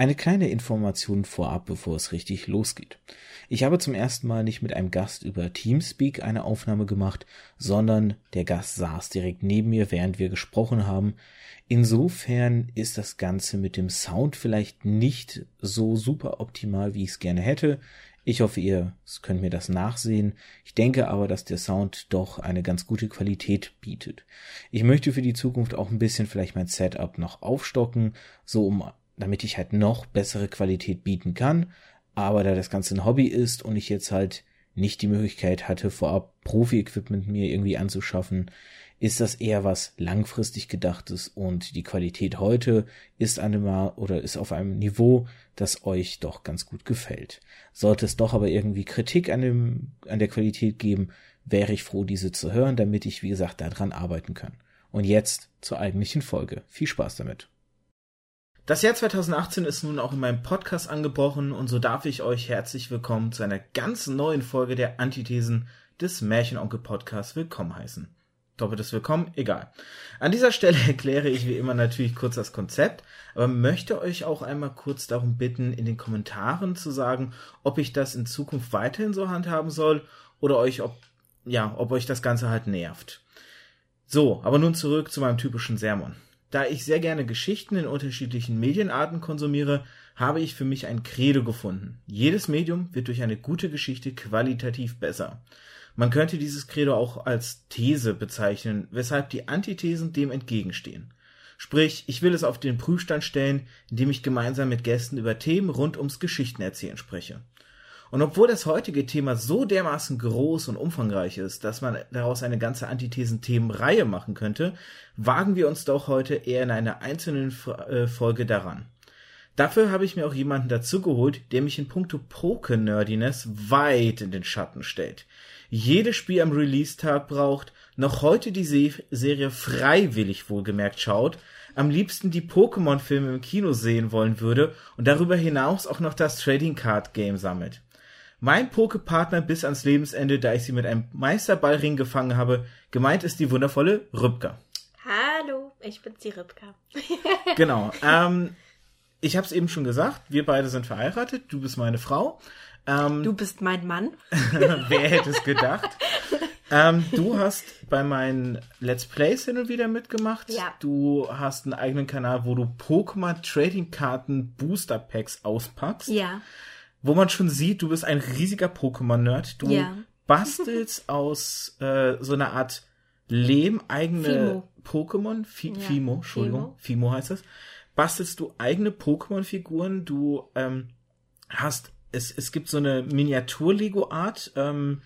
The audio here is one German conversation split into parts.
Eine kleine Information vorab, bevor es richtig losgeht. Ich habe zum ersten Mal nicht mit einem Gast über Teamspeak eine Aufnahme gemacht, sondern der Gast saß direkt neben mir, während wir gesprochen haben. Insofern ist das Ganze mit dem Sound vielleicht nicht so super optimal, wie ich es gerne hätte. Ich hoffe, ihr könnt mir das nachsehen. Ich denke aber, dass der Sound doch eine ganz gute Qualität bietet. Ich möchte für die Zukunft auch ein bisschen vielleicht mein Setup noch aufstocken, so um damit ich halt noch bessere Qualität bieten kann. Aber da das Ganze ein Hobby ist und ich jetzt halt nicht die Möglichkeit hatte, vorab Profi-Equipment mir irgendwie anzuschaffen, ist das eher was langfristig gedachtes und die Qualität heute ist einmal oder ist auf einem Niveau, das euch doch ganz gut gefällt. Sollte es doch aber irgendwie Kritik an dem, an der Qualität geben, wäre ich froh, diese zu hören, damit ich, wie gesagt, daran arbeiten kann. Und jetzt zur eigentlichen Folge. Viel Spaß damit. Das Jahr 2018 ist nun auch in meinem Podcast angebrochen und so darf ich euch herzlich willkommen zu einer ganz neuen Folge der Antithesen des Märchenonkel Podcasts willkommen heißen. Doppeltes Willkommen, egal. An dieser Stelle erkläre ich wie immer natürlich kurz das Konzept, aber möchte euch auch einmal kurz darum bitten, in den Kommentaren zu sagen, ob ich das in Zukunft weiterhin so handhaben soll oder euch, ob, ja, ob euch das Ganze halt nervt. So, aber nun zurück zu meinem typischen Sermon. Da ich sehr gerne Geschichten in unterschiedlichen Medienarten konsumiere, habe ich für mich ein Credo gefunden. Jedes Medium wird durch eine gute Geschichte qualitativ besser. Man könnte dieses Credo auch als These bezeichnen, weshalb die Antithesen dem entgegenstehen. Sprich, ich will es auf den Prüfstand stellen, indem ich gemeinsam mit Gästen über Themen rund ums Geschichtenerzählen spreche. Und obwohl das heutige Thema so dermaßen groß und umfangreich ist, dass man daraus eine ganze Antithesen-Themenreihe machen könnte, wagen wir uns doch heute eher in einer einzelnen äh, Folge daran. Dafür habe ich mir auch jemanden dazu geholt, der mich in puncto Poke-Nerdiness weit in den Schatten stellt. Jedes Spiel am Release-Tag braucht, noch heute die Se Serie freiwillig wohlgemerkt schaut, am liebsten die Pokémon-Filme im Kino sehen wollen würde und darüber hinaus auch noch das Trading Card Game sammelt. Mein Pokepartner bis ans Lebensende, da ich sie mit einem Meisterballring gefangen habe. Gemeint ist die wundervolle Rübka. Hallo, ich bin die Rübka. genau. Ähm, ich habe es eben schon gesagt, wir beide sind verheiratet. Du bist meine Frau. Ähm, du bist mein Mann. wer hätte es gedacht? ähm, du hast bei meinen Let's Plays hin und wieder mitgemacht. Ja. Du hast einen eigenen Kanal, wo du Pokémon Trading Karten Booster Packs auspackst. Ja wo man schon sieht, du bist ein riesiger Pokémon-Nerd. Du ja. bastelst aus äh, so einer Art Lehm eigene Pokémon. Fi ja. Fimo, Entschuldigung. Fimo. Fimo heißt das. Bastelst du eigene Pokémon-Figuren. Du ähm, hast, es, es gibt so eine Miniatur-Lego-Art. Ähm,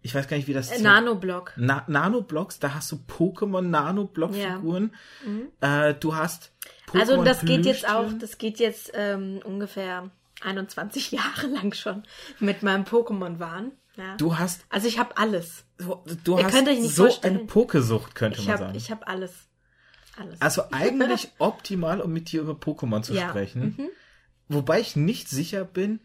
ich weiß gar nicht, wie das äh, Nanoblock. Na Nanoblocks, da hast du Pokémon Nanoblock-Figuren. Ja. Mhm. Äh, du hast Pokémon Also das geht jetzt auch, das geht jetzt ähm, ungefähr 21 Jahre lang schon mit meinem Pokémon-Wahn. Ja. Du hast. Also ich habe alles. Du, du hast so vorstellen. eine Pokesucht, könnte ich man hab, sagen. Ich habe alles. alles. Also eigentlich optimal, um mit dir über Pokémon zu ja. sprechen. Mhm. Wobei ich nicht sicher bin,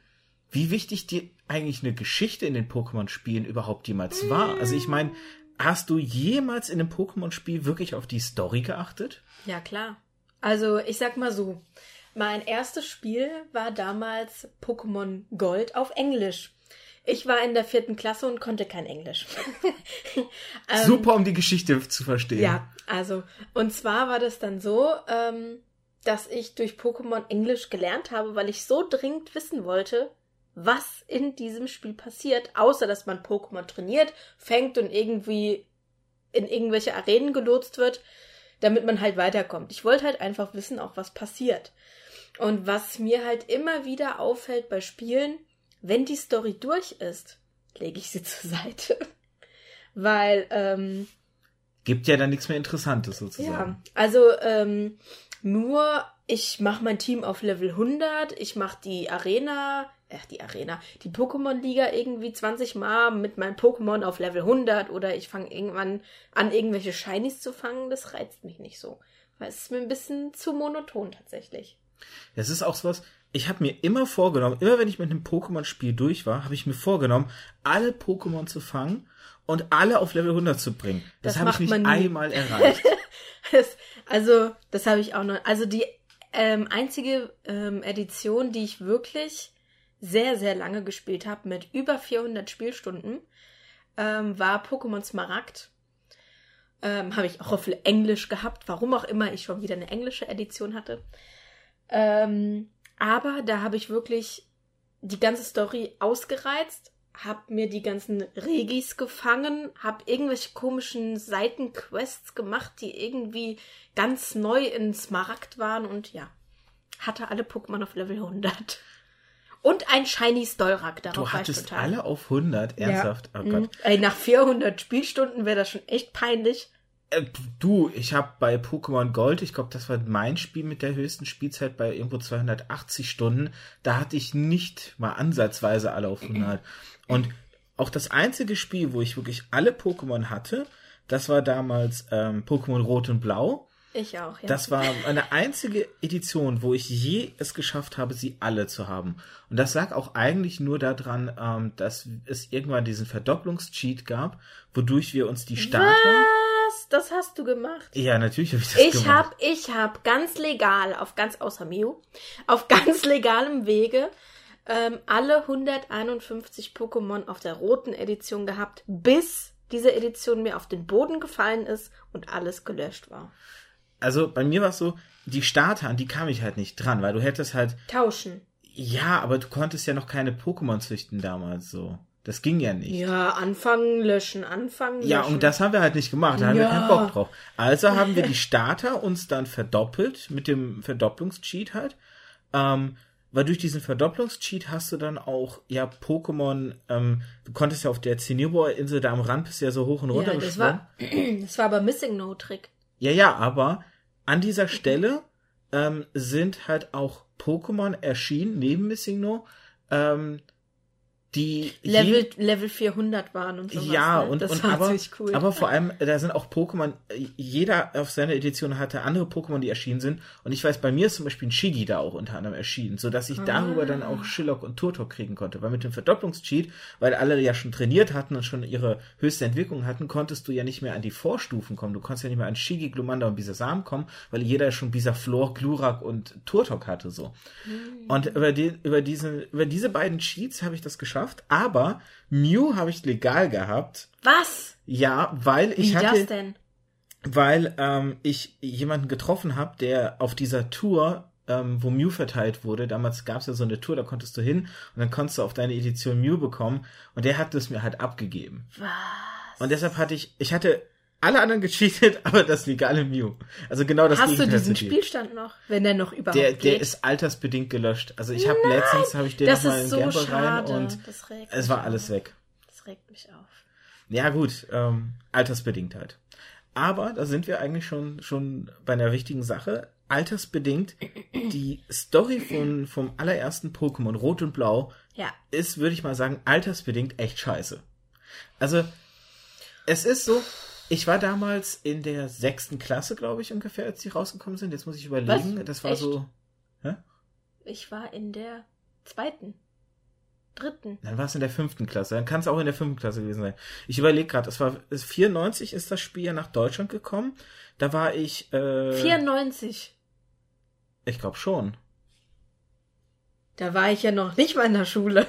wie wichtig dir eigentlich eine Geschichte in den Pokémon-Spielen überhaupt jemals war. Also ich meine, hast du jemals in einem Pokémon-Spiel wirklich auf die Story geachtet? Ja, klar. Also ich sag mal so, mein erstes Spiel war damals Pokémon Gold auf Englisch. Ich war in der vierten Klasse und konnte kein Englisch. ähm, Super, um die Geschichte zu verstehen. Ja, also, und zwar war das dann so, ähm, dass ich durch Pokémon Englisch gelernt habe, weil ich so dringend wissen wollte, was in diesem Spiel passiert, außer dass man Pokémon trainiert, fängt und irgendwie in irgendwelche Arenen gelotst wird, damit man halt weiterkommt. Ich wollte halt einfach wissen, auch was passiert. Und was mir halt immer wieder auffällt bei Spielen, wenn die Story durch ist, lege ich sie zur Seite. Weil, ähm, Gibt ja dann nichts mehr Interessantes sozusagen. Ja, also ähm, nur ich mache mein Team auf Level 100, ich mache die Arena, äh, die Arena, die Pokémon-Liga irgendwie 20 Mal mit meinem Pokémon auf Level 100 oder ich fange irgendwann an, irgendwelche Shinies zu fangen, das reizt mich nicht so. Weil es ist mir ein bisschen zu monoton tatsächlich. Das ist auch sowas, ich habe mir immer vorgenommen, immer wenn ich mit einem Pokémon-Spiel durch war, habe ich mir vorgenommen, alle Pokémon zu fangen und alle auf Level 100 zu bringen. Das, das habe ich nicht einmal erreicht. das, also, das habe ich auch noch. Also die ähm, einzige ähm, Edition, die ich wirklich sehr, sehr lange gespielt habe, mit über 400 Spielstunden, ähm, war Pokémon Smaragd. Ähm, habe ich auch auf Englisch gehabt, warum auch immer ich schon wieder eine englische Edition hatte. Ähm, aber da habe ich wirklich die ganze Story ausgereizt, habe mir die ganzen Regis gefangen, habe irgendwelche komischen Seitenquests gemacht, die irgendwie ganz neu in Smaragd waren und ja, hatte alle Pokémon auf Level 100. Und ein Shiny Stolrak, darauf Du hattest total. alle auf 100, ernsthaft? Oh Gott. Mhm. Ey, nach 400 Spielstunden wäre das schon echt peinlich. Äh, du, ich habe bei Pokémon Gold, ich glaube, das war mein Spiel mit der höchsten Spielzeit bei irgendwo 280 Stunden. Da hatte ich nicht mal ansatzweise alle auf 100. Und auch das einzige Spiel, wo ich wirklich alle Pokémon hatte, das war damals ähm, Pokémon Rot und Blau. Ich auch, ja. Das war eine einzige Edition, wo ich je es geschafft habe, sie alle zu haben. Und das lag auch eigentlich nur daran, ähm, dass es irgendwann diesen Verdopplungscheat gab, wodurch wir uns die Starter. Was? Das hast du gemacht? Ja, natürlich habe ich das Ich gemacht. hab, ich hab ganz legal, auf ganz außer Mew, auf ganz legalem Wege ähm, alle 151 Pokémon auf der roten Edition gehabt, bis diese Edition mir auf den Boden gefallen ist und alles gelöscht war. Also bei mir war es so, die Starter, an die kam ich halt nicht dran, weil du hättest halt, Tauschen. ja, aber du konntest ja noch keine Pokémon züchten damals so. Das ging ja nicht. Ja, anfangen, löschen, anfangen, löschen. Ja, und das haben wir halt nicht gemacht, da haben wir keinen Bock drauf. Also haben wir die Starter uns dann verdoppelt mit dem Verdopplungscheat halt. Ähm, weil durch diesen Verdopplungscheat hast du dann auch, ja, Pokémon, ähm, du konntest ja auf der Zinnibo-Insel da am Rand bist ja so hoch und runter Ja, das gesprungen. war, das war aber Missing No Trick. Ja, ja, aber an dieser Stelle ähm, sind halt auch Pokémon erschienen, neben Missing No, ähm, die je- Level, Level 400 waren und sowas. ja, ne? und, das und war aber, cool. aber vor allem, da sind auch Pokémon, jeder auf seiner Edition hatte andere Pokémon, die erschienen sind. Und ich weiß, bei mir ist zum Beispiel ein Shigi da auch unter anderem erschienen, sodass ich darüber dann Ah. auch Shillock und Turtok kriegen konnte. Weil mit dem Verdopplungscheat, weil alle ja schon trainiert hatten und schon ihre höchste Entwicklung hatten, konntest du ja nicht mehr an die Vorstufen kommen. Du konntest ja nicht mehr an Shigi, Glumanda und Bisasam kommen, weil jeder schon Bisaflor, Glurak und Turtok hatte so. Und über, die, über, diesen, über diese beiden Cheats habe ich das geschafft, aber Mew habe ich legal gehabt. Was? Ja, weil Wie ich das hatte, denn? weil ähm, ich jemanden getroffen habe, der auf dieser Tour, ähm, wo Mew verteilt wurde, damals gab es ja so eine Tour, da konntest du hin und dann konntest du auf deine Edition Mew bekommen und der hat es mir halt abgegeben. Was? Und deshalb hatte ich, ich hatte alle anderen gecheatet, aber das legale Mew. Also genau das Hast du diesen. Spielstand noch? Wenn der noch überhaupt Der, geht? der ist altersbedingt gelöscht. Also ich habe letztens habe ich den das noch mal ist in so Gameboy rein und das regt es war auf. alles weg. Das regt mich auf. Ja gut, ähm, altersbedingt halt. Aber da sind wir eigentlich schon schon bei einer wichtigen Sache. Altersbedingt die Story von vom allerersten Pokémon Rot und Blau Ja. ist, würde ich mal sagen, altersbedingt echt scheiße. Also es ist so. Ich war damals in der sechsten Klasse, glaube ich, ungefähr, als die rausgekommen sind. Jetzt muss ich überlegen. Was? Das war Echt? so. Ich war in der zweiten, dritten. Dann war es in der fünften Klasse. Dann kann es auch in der fünften Klasse gewesen sein. Ich überlege gerade, es war es 94 ist das Spiel ja nach Deutschland gekommen. Da war ich, äh, 94. ich glaube schon. Da war ich ja noch nicht mal in der Schule.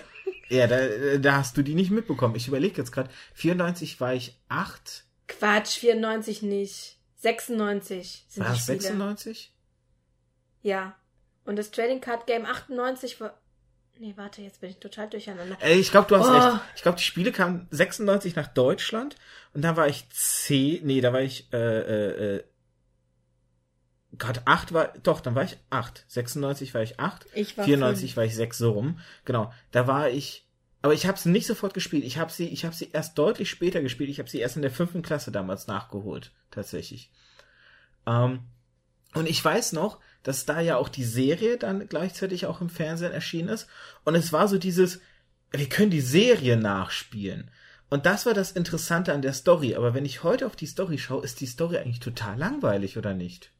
Ja, da, da hast du die nicht mitbekommen. Ich überlege jetzt gerade. 94 war ich acht. Quatsch, 94 nicht. 96 sind War die Spiele. 96? Ja. Und das Trading Card Game 98 war. Nee, warte, jetzt bin ich total durcheinander. Ey, ich glaube, du hast Oh. recht. Ich glaube, die Spiele kamen 96 nach Deutschland und dann war ich C, nee, da war ich, äh, äh, äh, Gott, 8 war, doch, dann war ich 8. 96 war ich 8. Ich war 94 war ich 6 so rum. Genau, da war ich, aber ich habe sie nicht sofort gespielt. Ich habe sie, ich habe sie erst deutlich später gespielt. Ich habe sie erst in der fünften Klasse damals nachgeholt, tatsächlich. Ähm, und ich weiß noch, dass da ja auch die Serie dann gleichzeitig auch im Fernsehen erschienen ist. Und es war so dieses, wir können die Serie nachspielen. Und das war das Interessante an der Story. Aber wenn ich heute auf die Story schaue, ist die Story eigentlich total langweilig, oder nicht?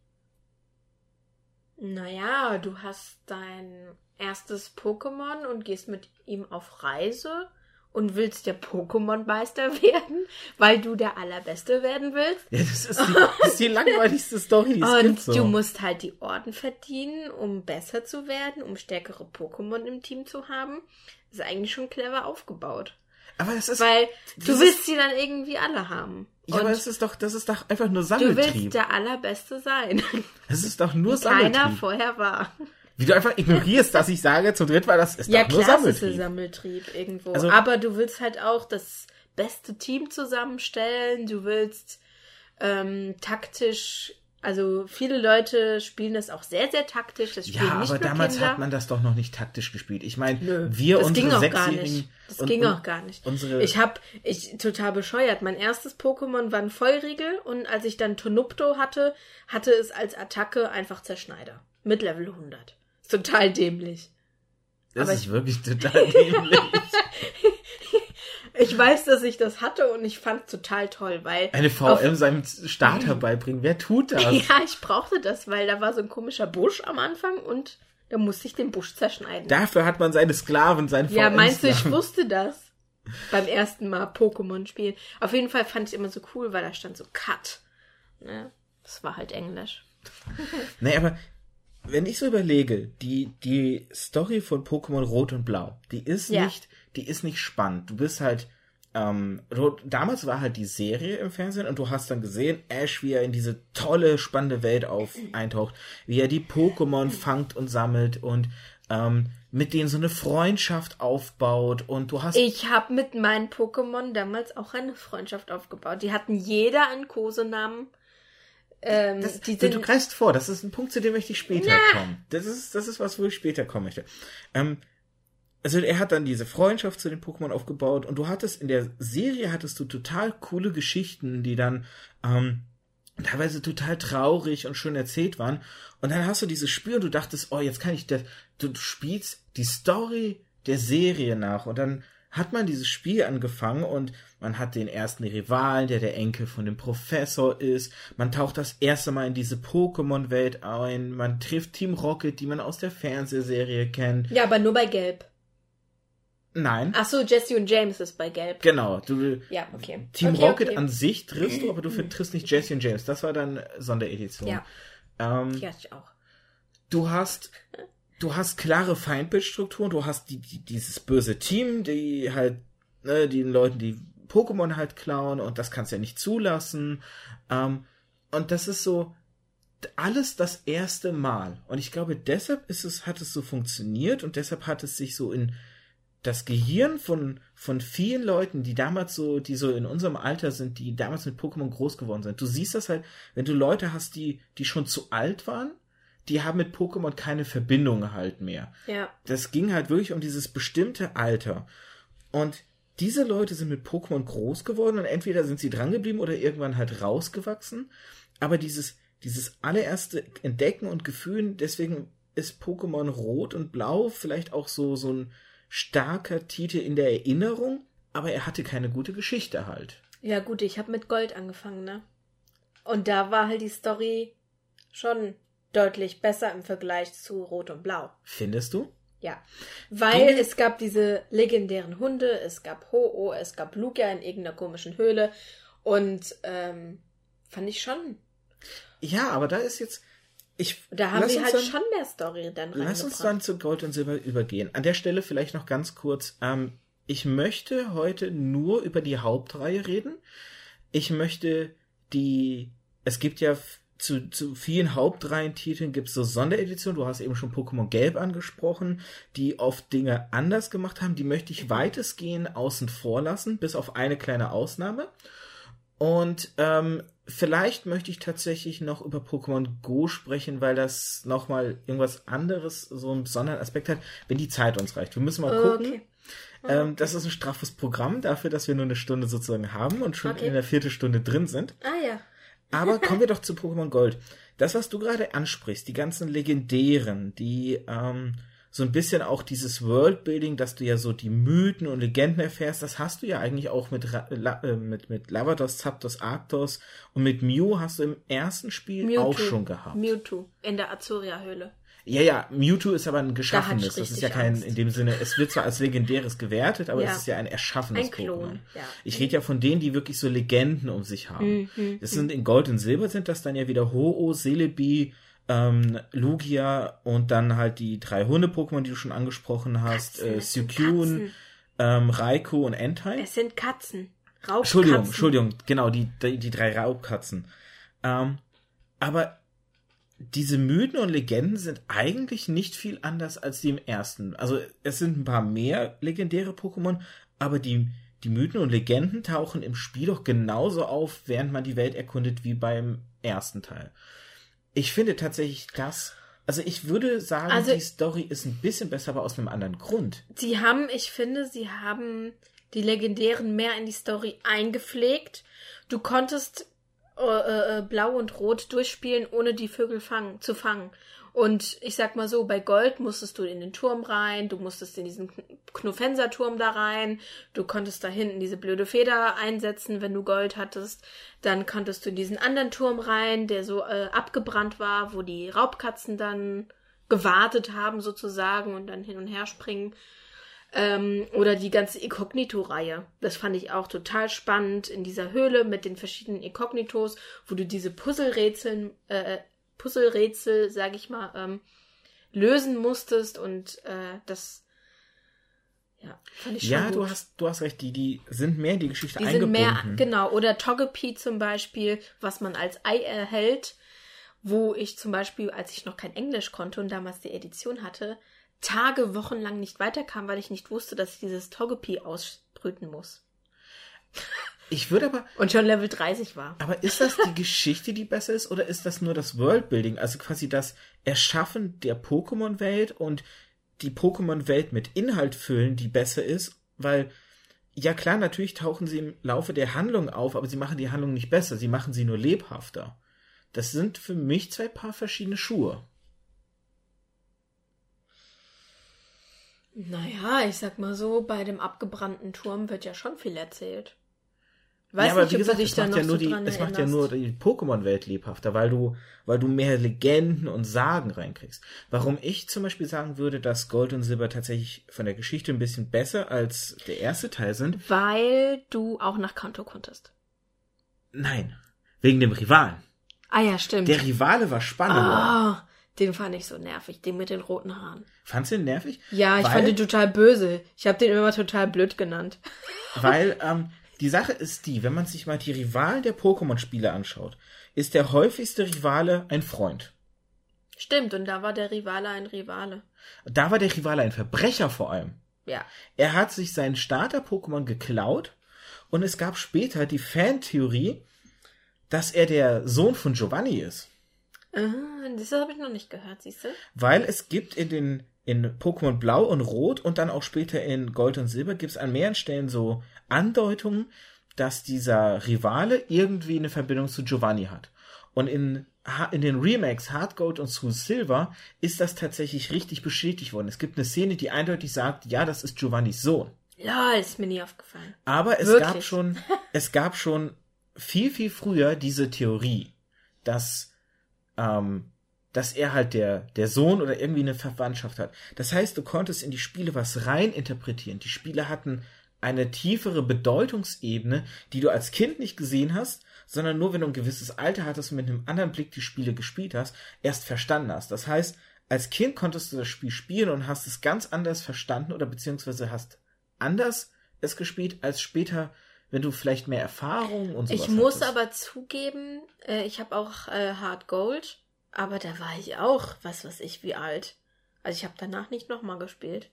Naja, du hast dein erstes Pokémon und gehst mit ihm auf Reise und willst der Pokémon-Meister werden, weil du der Allerbeste werden willst. Ja, das ist die, das ist die langweiligste Story, die es Und. So. du musst halt die Orden verdienen, um besser zu werden, um stärkere Pokémon im Team zu haben. Das ist eigentlich schon clever aufgebaut. aber das ist, Weil du willst sie dann irgendwie alle haben. ja, aber Und das ist doch, das ist doch einfach nur du Sammeltrieb. willst der Allerbeste sein. Das ist doch nur Keiner Sammeltrieb. vorher war. Wie du einfach ignorierst, dass ich sage, zum dritten Mal, das ist Ja, doch nur klar, es ist Sammeltrieb. ein Sammeltrieb irgendwo. Also- Aber du willst halt auch das beste Team zusammenstellen. Du willst ähm, taktisch, also viele Leute spielen das auch sehr, sehr taktisch. Das spielen Ja, nicht aber damals Kinder. hat man das doch noch nicht taktisch gespielt. Ich meine, Nö, wir das unsere ging auch gar Sechsjährigen nicht. Das und- ging auch gar nicht. Unsere, Ich hab, ich total bescheuert. Mein erstes Pokémon war ein Vollriegel und als ich dann Tonupto hatte, hatte es als Attacke einfach Zerschneider mit Level 100. Total dämlich. das aber ist wirklich total dämlich. Ich weiß, dass ich das hatte und ich fand es total toll, weil Eine VM seinem Starter beibringen. Wer tut das? ja, ich brauchte das, weil da war so ein komischer Busch am Anfang und da musste ich den Busch zerschneiden. Dafür hat man seine Sklaven, seinen ja, meinst du, ich wusste das beim ersten Mal Pokémon spielen? Auf jeden Fall fand ich immer so cool, weil da stand so Cut. Ne? Das war halt Englisch. Nee, aber wenn ich so überlege, die, die Story von Pokémon Rot und Blau, die ist Ja. nicht, die ist nicht spannend. Du bist halt, ähm, Rot, damals war halt die Serie im Fernsehen und du hast dann gesehen, Ash, wie er in diese tolle, spannende Welt auf eintaucht, wie er die Pokémon fangt und sammelt und ähm, mit denen so eine Freundschaft aufbaut und du hast Ich habe mit meinen Pokémon damals auch eine Freundschaft aufgebaut. Die hatten jeder einen Kosenamen. Ähm, Das, die du, sind du greifst vor, das ist ein Punkt, zu dem möchte ich später kommen. Das ist, das ist was, wo ich später kommen möchte. Ähm, also er hat dann diese Freundschaft zu den Pokémon aufgebaut und du hattest in der Serie hattest du total coole Geschichten, die dann ähm, teilweise total traurig und schön erzählt waren. Und dann hast du dieses Spiel und du dachtest, oh, jetzt kann ich das, du spielst die Story der Serie nach und dann hat man dieses Spiel angefangen und man hat den ersten Rivalen, der der Enkel von dem Professor ist. Man taucht das erste Mal in diese Pokémon-Welt ein. Man trifft Team Rocket, die man aus der Fernsehserie kennt. ja, aber nur bei Gelb. Nein, Ach so, Jesse und James ist bei Gelb. genau. Du, Ja, okay. Team okay, Rocket okay. an sich triffst du, aber du triffst nicht Jesse und James. Das war dann Sonderedition. Ja, Ähm, hatte ich auch. du hast du hast klare Feindbildstrukturen, du hast die, die, dieses böse Team, die halt ne, den Leuten die Pokémon halt klauen und das kannst du ja nicht zulassen. Ähm, und das ist so alles das erste Mal. Und ich glaube, deshalb ist es, hat es so funktioniert und deshalb hat es sich so in das Gehirn von, von vielen Leuten, die damals so, die so in unserem Alter sind, die damals mit Pokémon groß geworden sind. Du siehst das halt, wenn du Leute hast, die, die schon zu alt waren, die haben mit Pokémon keine Verbindung halt mehr. Ja. Das ging halt wirklich um dieses bestimmte Alter. Und diese Leute sind mit Pokémon groß geworden und entweder sind sie drangeblieben oder irgendwann halt rausgewachsen. Aber dieses, dieses allererste Entdecken und Gefühlen, deswegen ist Pokémon Rot und Blau vielleicht auch so, so ein starker Titel in der Erinnerung, aber er hatte keine gute Geschichte halt. Ja, gut, ich habe mit Gold angefangen, ne? Und da war halt die Story schon deutlich besser im Vergleich zu Rot und Blau. Findest du? Ja. Weil Dinge- es gab diese legendären Hunde, es gab Ho-Oh, es gab Lugia in irgendeiner komischen Höhle. Und ähm, fand ich schon. Ja, aber da ist jetzt. Ich, Da haben uns halt dann- schon mehr Story dann Lass uns dann zu Gold und Silber übergehen. An der Stelle vielleicht noch ganz kurz. Ähm, ich möchte heute nur über die Hauptreihe reden. Ich möchte die. Es gibt ja zu, zu vielen Hauptreihen-Titeln gibt es so Sondereditionen. Du hast eben schon Pokémon Gelb angesprochen, die oft Dinge anders gemacht haben. Die möchte ich weitestgehend außen vor lassen, bis auf eine kleine Ausnahme. Und ähm, vielleicht möchte ich tatsächlich noch über Pokémon Go sprechen, weil das nochmal irgendwas anderes, so einen besonderen Aspekt hat, wenn die Zeit uns reicht. Wir müssen mal gucken. Okay. Ähm, das ist ein straffes Programm dafür, dass wir nur eine Stunde sozusagen haben und schon Okay. in der vierten Stunde drin sind. Ah ja. Aber kommen wir doch zu Pokémon Gold. Das, was du gerade ansprichst, die ganzen Legendären, die ähm, so ein bisschen auch dieses Worldbuilding, dass du ja so die Mythen und Legenden erfährst, das hast du ja eigentlich auch mit, äh, mit, mit Lavados, Zapdos, Arctos und mit Mew hast du im ersten Spiel auch schon gehabt. Mewtwo in der Azuria-Höhle. Ja, ja, Mewtwo ist aber ein geschaffenes. Da Das ist ja kein, Angst. in dem Sinne, es wird zwar als legendäres gewertet, aber Ja. es ist ja ein erschaffenes Ein Klon, Pokémon. ja. Ich rede ja von denen, die wirklich so Legenden um sich haben. Mhm, Das sind in Gold und Silber sind das dann ja wieder Ho-Oh, Celebi, ähm, Lugia und dann halt die drei Hunde-Pokémon, die du schon angesprochen hast, Katzen, äh, Suicune, ähm, Raikou und Entei. Es sind Katzen. Raubkatzen. Entschuldigung, Entschuldigung, genau, die, die, die drei Raubkatzen. Ähm, aber diese Mythen und Legenden sind eigentlich nicht viel anders als die im ersten. Also es sind ein paar mehr legendäre Pokémon, aber die, die Mythen und Legenden tauchen im Spiel doch genauso auf, während man die Welt erkundet, wie beim ersten Teil. Ich finde tatsächlich das, also ich würde sagen, Also- die Story ist ein bisschen besser, aber aus einem anderen Grund. Sie haben, ich finde, sie haben die Legendären mehr in die Story eingepflegt. Du konntest äh, äh, Blau und Rot durchspielen, ohne die Vögel fangen, zu fangen. Und ich sag mal so, bei Gold musstest du in den Turm rein, du musstest in diesen Kn- Knuffenser-Turm da rein, du konntest da hinten diese blöde Feder einsetzen, wenn du Gold hattest. Dann konntest du in diesen anderen Turm rein, der so äh, abgebrannt war, wo die Raubkatzen dann gewartet haben sozusagen und dann hin und her springen. Ähm, oder die ganze Inkognito-Reihe. Das fand ich auch total spannend in dieser Höhle mit den verschiedenen Inkognitos, wo du diese Puzzlerätsel, äh, Puzzlerätsel, sag ich mal, ähm, lösen musstest und äh, das ja, fand ich schon Ja, gut. du hast, du hast recht, die, die sind mehr in die Geschichte Die sind eingebunden. mehr, genau, oder Togepi zum Beispiel, was man als Ei erhält, wo ich zum Beispiel, als ich noch kein Englisch konnte und damals die Edition hatte, Tage, Wochen lang nicht weiterkam, weil ich nicht wusste, dass ich dieses Togepi ausbrüten muss. Ich würde aber, Und schon Level 30 war. aber ist das die Geschichte, die besser ist, oder ist das nur das Worldbuilding, also quasi das Erschaffen der Pokémon-Welt und die Pokémon-Welt mit Inhalt füllen, die besser ist? Weil, ja klar, natürlich tauchen sie im Laufe der Handlung auf, aber sie machen die Handlung nicht besser, sie machen sie nur lebhafter. Das sind für mich zwei Paar verschiedene Schuhe. Naja, ich sag mal so, bei dem abgebrannten Turm wird ja schon viel erzählt. Weiß ja, aber nicht, wie ob gesagt, es macht ja nur so die, es macht ja nur die Pokémon-Welt lebhafter, weil du, weil du mehr Legenden und Sagen reinkriegst. Warum ich zum Beispiel sagen würde, dass Gold und Silber tatsächlich von der Geschichte ein bisschen besser als der erste Teil sind. Weil du auch nach Kanto konntest. Nein. Wegen dem Rivalen. Ah ja, stimmt. Der Rivale war spannender. Ah, den fand ich so nervig, den mit den roten Haaren. Fandst du den nervig? Ja, ich Weil- fand den total böse. Ich habe den immer total blöd genannt. Weil ähm, die Sache ist die, wenn man sich mal die Rivalen der Pokémon-Spiele anschaut, ist der häufigste Rivale ein Freund. Stimmt, und da war der Rivale ein Rivale. Da war der Rivale ein Verbrecher vor allem. Ja. Er hat sich seinen Starter-Pokémon geklaut und es gab später die Fantheorie, dass er der Sohn von Giovanni ist. Ah, das habe ich noch nicht gehört, siehst du? Weil es gibt in den in Pokémon Blau und Rot und dann auch später in Gold und Silber gibt es an mehreren Stellen so Andeutungen, dass dieser Rivale irgendwie eine Verbindung zu Giovanni hat. Und in, in den Remakes Hard Gold und Soul Silver ist das tatsächlich richtig bestätigt worden. Es gibt eine Szene, die eindeutig sagt, ja, das ist Giovannis Sohn. Ja, ist mir nie aufgefallen. Aber es Wirklich? gab schon, es gab schon viel, viel früher diese Theorie, dass, ähm, dass er halt der, der Sohn oder irgendwie eine Verwandtschaft hat. Das heißt, du konntest in die Spiele was rein interpretieren. Die Spiele hatten eine tiefere Bedeutungsebene, die du als Kind nicht gesehen hast, sondern nur wenn du ein gewisses Alter hattest und mit einem anderen Blick die Spiele gespielt hast, erst verstanden hast. Das heißt, als Kind konntest du das Spiel spielen und hast es ganz anders verstanden oder beziehungsweise hast anders es gespielt als später, wenn du vielleicht mehr Erfahrung und sowas Ich muss hattest. aber zugeben, äh, ich habe auch äh, Hard Gold, aber da war ich auch, was weiß ich, wie alt. Also ich habe danach nicht nochmal gespielt.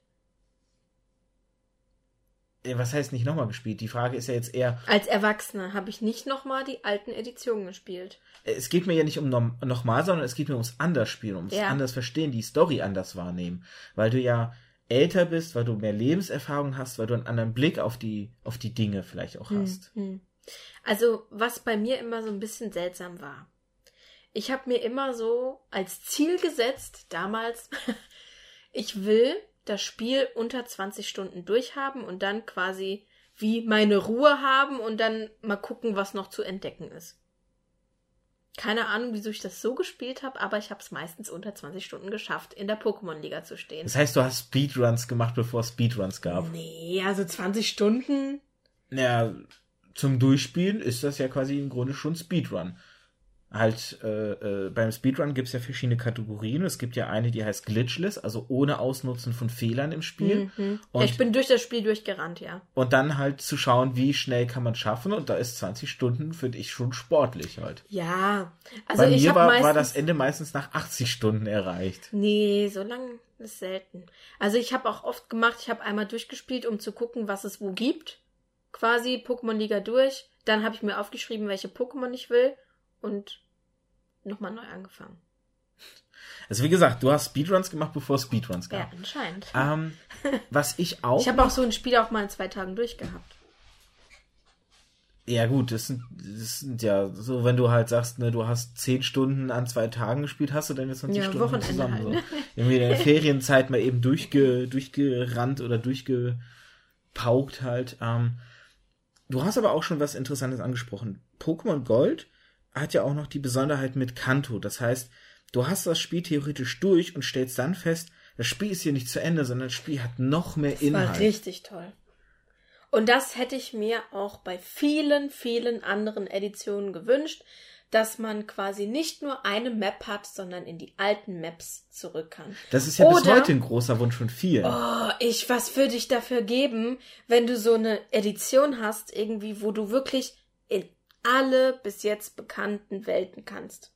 Was heißt nicht nochmal gespielt? Die Frage ist ja jetzt eher, Als Erwachsene habe ich nicht nochmal die alten Editionen gespielt. es geht mir ja nicht um nochmal, sondern es geht mir ums anders spielen, ums Ja. anders verstehen, die Story anders wahrnehmen. Weil du ja älter bist, weil du mehr Lebenserfahrung hast, weil du einen anderen Blick auf die, auf die Dinge vielleicht auch hast. Hm, hm. Also, was bei mir immer so ein bisschen seltsam war. Ich habe mir immer so als Ziel gesetzt, damals, ich will das Spiel unter 20 Stunden durchhaben und dann quasi wie meine Ruhe haben und dann mal gucken, was noch zu entdecken ist. Keine Ahnung, wieso ich das so gespielt habe, aber ich habe es meistens unter 20 Stunden geschafft, in der Pokémon-Liga zu stehen. Das heißt, du hast Speedruns gemacht, bevor es Speedruns gab. Nee, also 20 Stunden. Naja, zum Durchspielen ist das ja quasi im Grunde schon Speedrun. Halt, äh, äh, beim Speedrun gibt es ja verschiedene Kategorien. Es gibt ja eine, die heißt Glitchless, also ohne Ausnutzen von Fehlern im Spiel. Mhm. Und, ja, ich bin durch das Spiel durchgerannt, ja. und dann halt zu schauen, wie schnell kann man schaffen. Und da ist 20 Stunden, finde ich, schon sportlich halt. Ja, also Bei ich mir war, meistens... war das Ende meistens nach 80 Stunden erreicht. Nee, so lang ist selten. Also ich habe auch oft gemacht, ich habe einmal durchgespielt, um zu gucken, was es wo gibt. Quasi Pokémon Liga durch. Dann habe ich mir aufgeschrieben, welche Pokémon ich will und nochmal neu angefangen. Also wie gesagt, du hast Speedruns gemacht, bevor es Speedruns Ja, gab. anscheinend. Ähm, was ich auch. ich habe auch so ein Spiel auch mal in zwei Tagen durchgehabt. Ja gut, das sind, das sind ja so, wenn du halt sagst, ne, du hast zehn Stunden an zwei Tagen gespielt, hast du deine 20 Ja, Stunden Wochenende zusammen. halt, So. ne? Irgendwie in der Ferienzeit mal eben durchge, durchgerannt oder durchgepaukt halt. Ähm, du hast aber auch schon was Interessantes angesprochen. Pokémon Gold hat ja auch noch die Besonderheit mit Kanto. Das heißt, du hast das Spiel theoretisch durch und stellst dann fest, das Spiel ist hier nicht zu Ende, sondern das Spiel hat noch mehr War Inhalt. richtig toll. Und das hätte ich mir auch bei vielen, vielen anderen Editionen gewünscht, dass man quasi nicht nur eine Map hat, sondern in die alten Maps zurück kann. Das ist ja bis Oder- heute ein großer Wunsch von vielen. Oh, ich, was würde ich dafür geben, wenn du so eine Edition hast, irgendwie, wo du wirklich alle bis jetzt bekannten Welten kannst.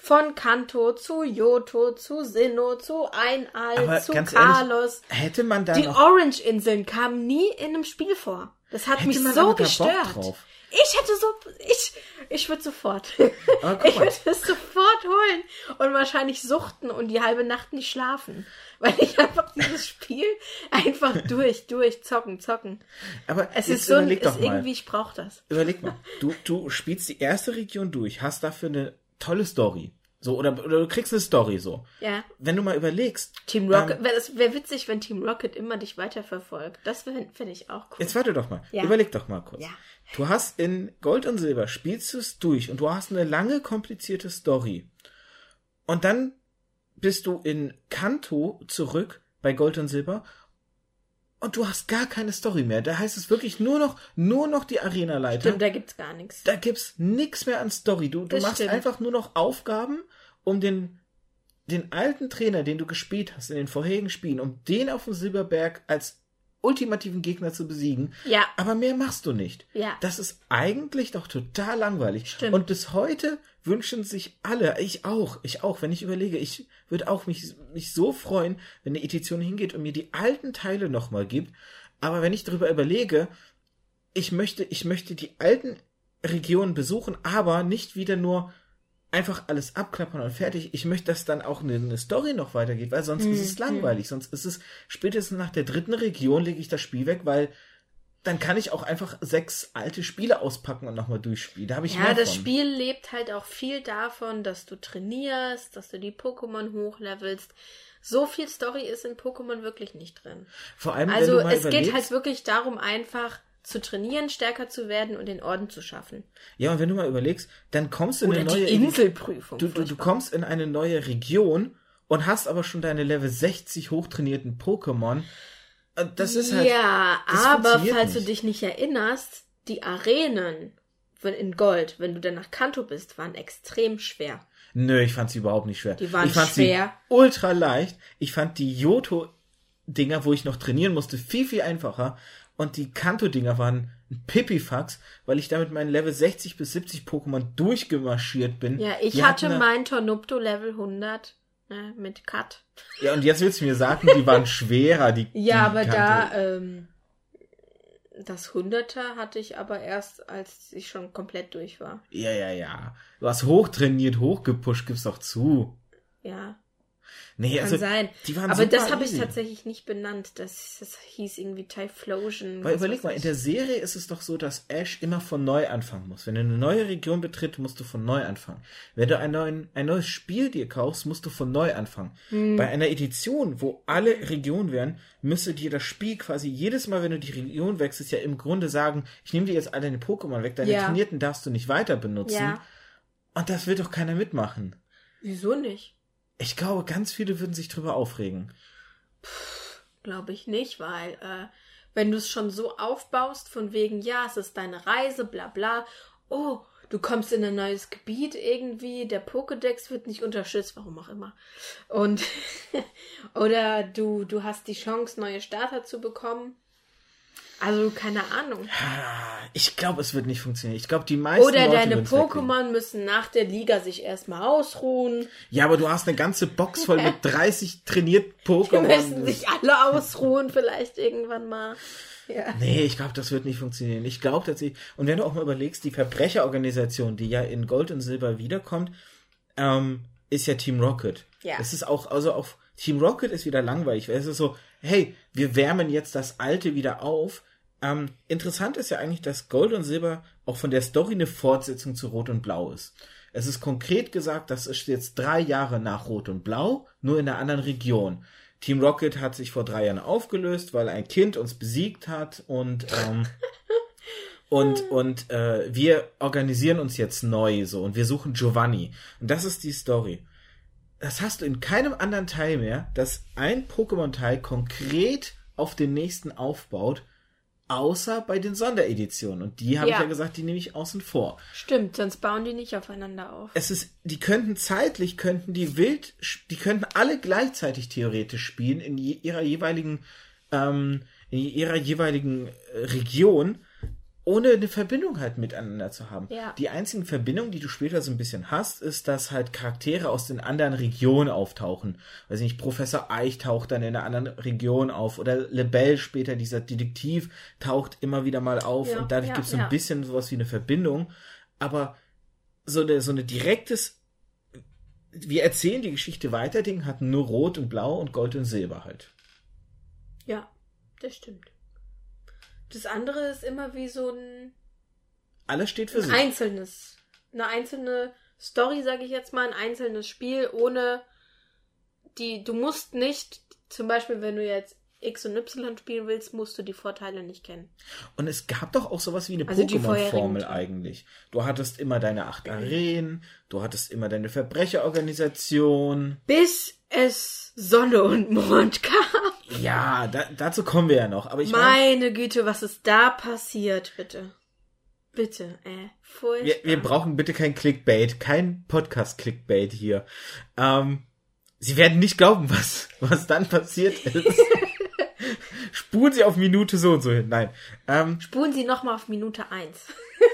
Von Kanto zu Yoto zu Sinnoh zu Einal Aber zu ganz ehrlich, Carlos. Hätte man da Die Orange-Inseln kamen nie in einem Spiel vor. Das hat mich so gestört. Ich hätte so, ich, ich würde sofort. Guck ich würde es sofort holen und wahrscheinlich suchten und die halbe Nacht nicht schlafen. Weil ich einfach dieses Spiel einfach durch, durch, zocken, zocken. Aber Es ist so, überleg ist doch mal. irgendwie, ich brauche das. Überleg mal. Du, du spielst die erste Region durch, hast dafür eine tolle Story. So, oder, oder du kriegst eine Story so. Ja. Wenn du mal überlegst, Team Rocket, Ähm, das wäre witzig, wenn Team Rocket immer dich weiterverfolgt. Das finde ich auch cool. jetzt warte doch mal. Ja. Überleg doch mal kurz. Ja. Du hast in Gold und Silber, spielst du es durch und du hast eine lange, komplizierte Story. Und dann bist du in Kanto zurück bei Gold und Silber und du hast gar keine Story mehr. Da heißt es wirklich nur noch, nur noch die Arena-Leiter. Stimmt, da gibt's gar nichts. da gibt's nix mehr an Story. Du, du machst stimmt. einfach nur noch Aufgaben, um den, den alten Trainer, den du gespielt hast in den vorherigen Spielen, um den auf dem Silberberg als ultimativen Gegner zu besiegen. Ja. Aber mehr machst du nicht. Ja. Das ist eigentlich doch total langweilig. Stimmt. Und bis heute wünschen sich alle, ich auch, ich auch, wenn ich überlege, ich würde auch mich, mich so freuen, wenn eine Edition hingeht und mir die alten Teile nochmal gibt. Aber wenn ich darüber überlege, ich möchte, ich möchte die alten Regionen besuchen, aber nicht wieder nur einfach alles abklappern und fertig. Ich möchte, dass dann auch eine, eine Story noch weitergeht, weil sonst ist es langweilig. Sonst ist es spätestens nach der dritten Region lege ich das Spiel weg, weil dann kann ich auch einfach sechs alte Spiele auspacken und nochmal durchspielen. Da habe ich Ja, das von. Spiel lebt halt auch viel davon, dass du trainierst, dass du die Pokémon hochlevelst. So viel Story ist in Pokémon wirklich nicht drin. Vor allem, Also es überlegst, geht halt wirklich darum, einfach zu trainieren, stärker zu werden und den Orden zu schaffen. ja, und wenn du mal überlegst, dann kommst du in Oder eine neue Inselprüfung. Du, du, du kommst in eine neue Region und hast aber schon deine Level 60 hochtrainierten Pokémon. Äh, Das ist halt. Ja, aber falls du nicht. dich nicht erinnerst, die Arenen wenn- in Gold, wenn du dann nach Kanto bist, waren extrem schwer. Nö, ich fand sie überhaupt nicht schwer. Die waren ich fand schwer. sie ultra leicht. Ich fand die Yoto-Dinger, wo ich noch trainieren musste, viel, viel einfacher. Und die Kanto-Dinger waren ein Pipifax, weil ich damit meinen Level 60 bis 70 Pokémon durchgemarschiert bin. Ja, ich Die hatte eine- mein Tornupto Level 100 ne, mit Cut. Ja, und jetzt willst du mir sagen, die waren schwerer, die Ja, die aber Kanto. da, ähm, das 100er hatte ich aber erst, als ich schon komplett durch war. Ja, ja, ja. Du hast hochtrainiert, hochgepusht, gib's doch zu. Ja, Nee, kann also, sein. die waren Aber das habe ich tatsächlich nicht benannt. Das, das hieß irgendwie Typhlosion. Weil überleg mal, in der Serie ist es doch so, dass Ash immer von neu anfangen muss. Wenn du eine neue Region betritt, musst du von neu anfangen. Wenn du ein, neuen, ein neues Spiel dir kaufst, musst du von neu anfangen. Hm. Bei einer Edition, wo alle Regionen wären, müsste dir das Spiel quasi jedes Mal, wenn du die Region wechselst, ja im Grunde sagen, ich nehme dir jetzt alle deine Pokémon weg, deine Ja. Trainierten darfst du nicht weiter benutzen. Ja, Und das will doch keiner mitmachen. Wieso nicht? Ich glaube, ganz viele würden sich drüber aufregen. Glaube ich nicht, weil äh, wenn du es schon so aufbaust, von wegen, ja, es ist deine Reise, bla bla, oh, du kommst in ein neues Gebiet irgendwie, der Pokédex wird nicht unterstützt, warum auch immer. Und oder du, du hast die Chance, neue Starter zu bekommen. Also, keine Ahnung. Ich glaube, es wird nicht funktionieren. Ich glaube, die meisten Oder Leute deine. Pokémon müssen nach der Liga sich erstmal ausruhen. Ja, aber du hast eine ganze Box voll mit 30 trainiert Die Pokémon. müssen sich alle ausruhen, vielleicht irgendwann mal. Ja. Nee, ich glaube, das wird nicht funktionieren. Ich glaube tatsächlich, und wenn du auch mal überlegst, die Verbrecherorganisation, die ja in Gold und Silber wiederkommt, ähm, ist ja Team Rocket. Ja. Es ist auch, also auf Team Rocket ist wieder langweilig, weil es ist so, hey, wir wärmen jetzt das Alte wieder auf. Ähm, interessant ist ja eigentlich, dass Gold und Silber auch von der Story eine Fortsetzung zu Rot und Blau ist. Es ist konkret gesagt, das ist jetzt drei Jahre nach Rot und Blau, nur in einer anderen Region. Team Rocket hat sich vor drei Jahren aufgelöst, weil ein Kind uns besiegt hat und ähm, und und äh, wir organisieren uns jetzt neu so und wir suchen Giovanni und das ist die Story. Das hast du in keinem anderen Teil mehr, dass ein Pokémon-Teil konkret auf den nächsten aufbaut, außer bei den Sondereditionen und die habe Ja. ich ja gesagt, die nehme ich außen vor. Stimmt, sonst bauen die nicht aufeinander auf. Es ist, die könnten zeitlich, könnten die wild, die könnten alle gleichzeitig theoretisch spielen in je, ihrer jeweiligen, ähm, in ihrer jeweiligen äh, Region, ohne eine Verbindung halt miteinander zu haben. Ja. Die einzigen Verbindungen, die du später so ein bisschen hast, ist, dass halt Charaktere aus den anderen Regionen auftauchen. Weiß nicht, Professor Eich taucht dann in einer anderen Region auf oder Lebel später, dieser Detektiv, taucht immer wieder mal auf Ja, und dadurch ja, gibt es so ein bisschen sowas wie eine Verbindung. Aber so eine, so eine direktes, wir erzählen die Geschichte weiter, Ding hatten nur Rot und Blau und Gold und Silber halt. Ja, das stimmt. Das andere ist immer wie so ein Alles steht für ein sich. einzelnes, eine einzelne Story, sage ich jetzt mal, ein einzelnes Spiel ohne die. Du musst nicht, zum Beispiel, wenn du jetzt X und Y spielen willst, musst du die Vorteile nicht kennen. Und es gab doch auch sowas wie eine Also Pokémon-Formel eigentlich. Du hattest immer deine acht Arenen, du hattest immer deine Verbrecherorganisation. Bis es Sonne und Mond kam. Ja, da, dazu kommen wir ja noch. Aber ich meine, Meine Güte, was ist da passiert, bitte? Bitte, äh, furchtbar. wir, wir brauchen bitte kein Clickbait, kein Podcast-Clickbait hier. Ähm, Sie werden nicht glauben, was, was dann passiert ist. Spulen Sie auf Minute so und so hin. Nein. Ähm, Spulen Sie nochmal auf Minute 1.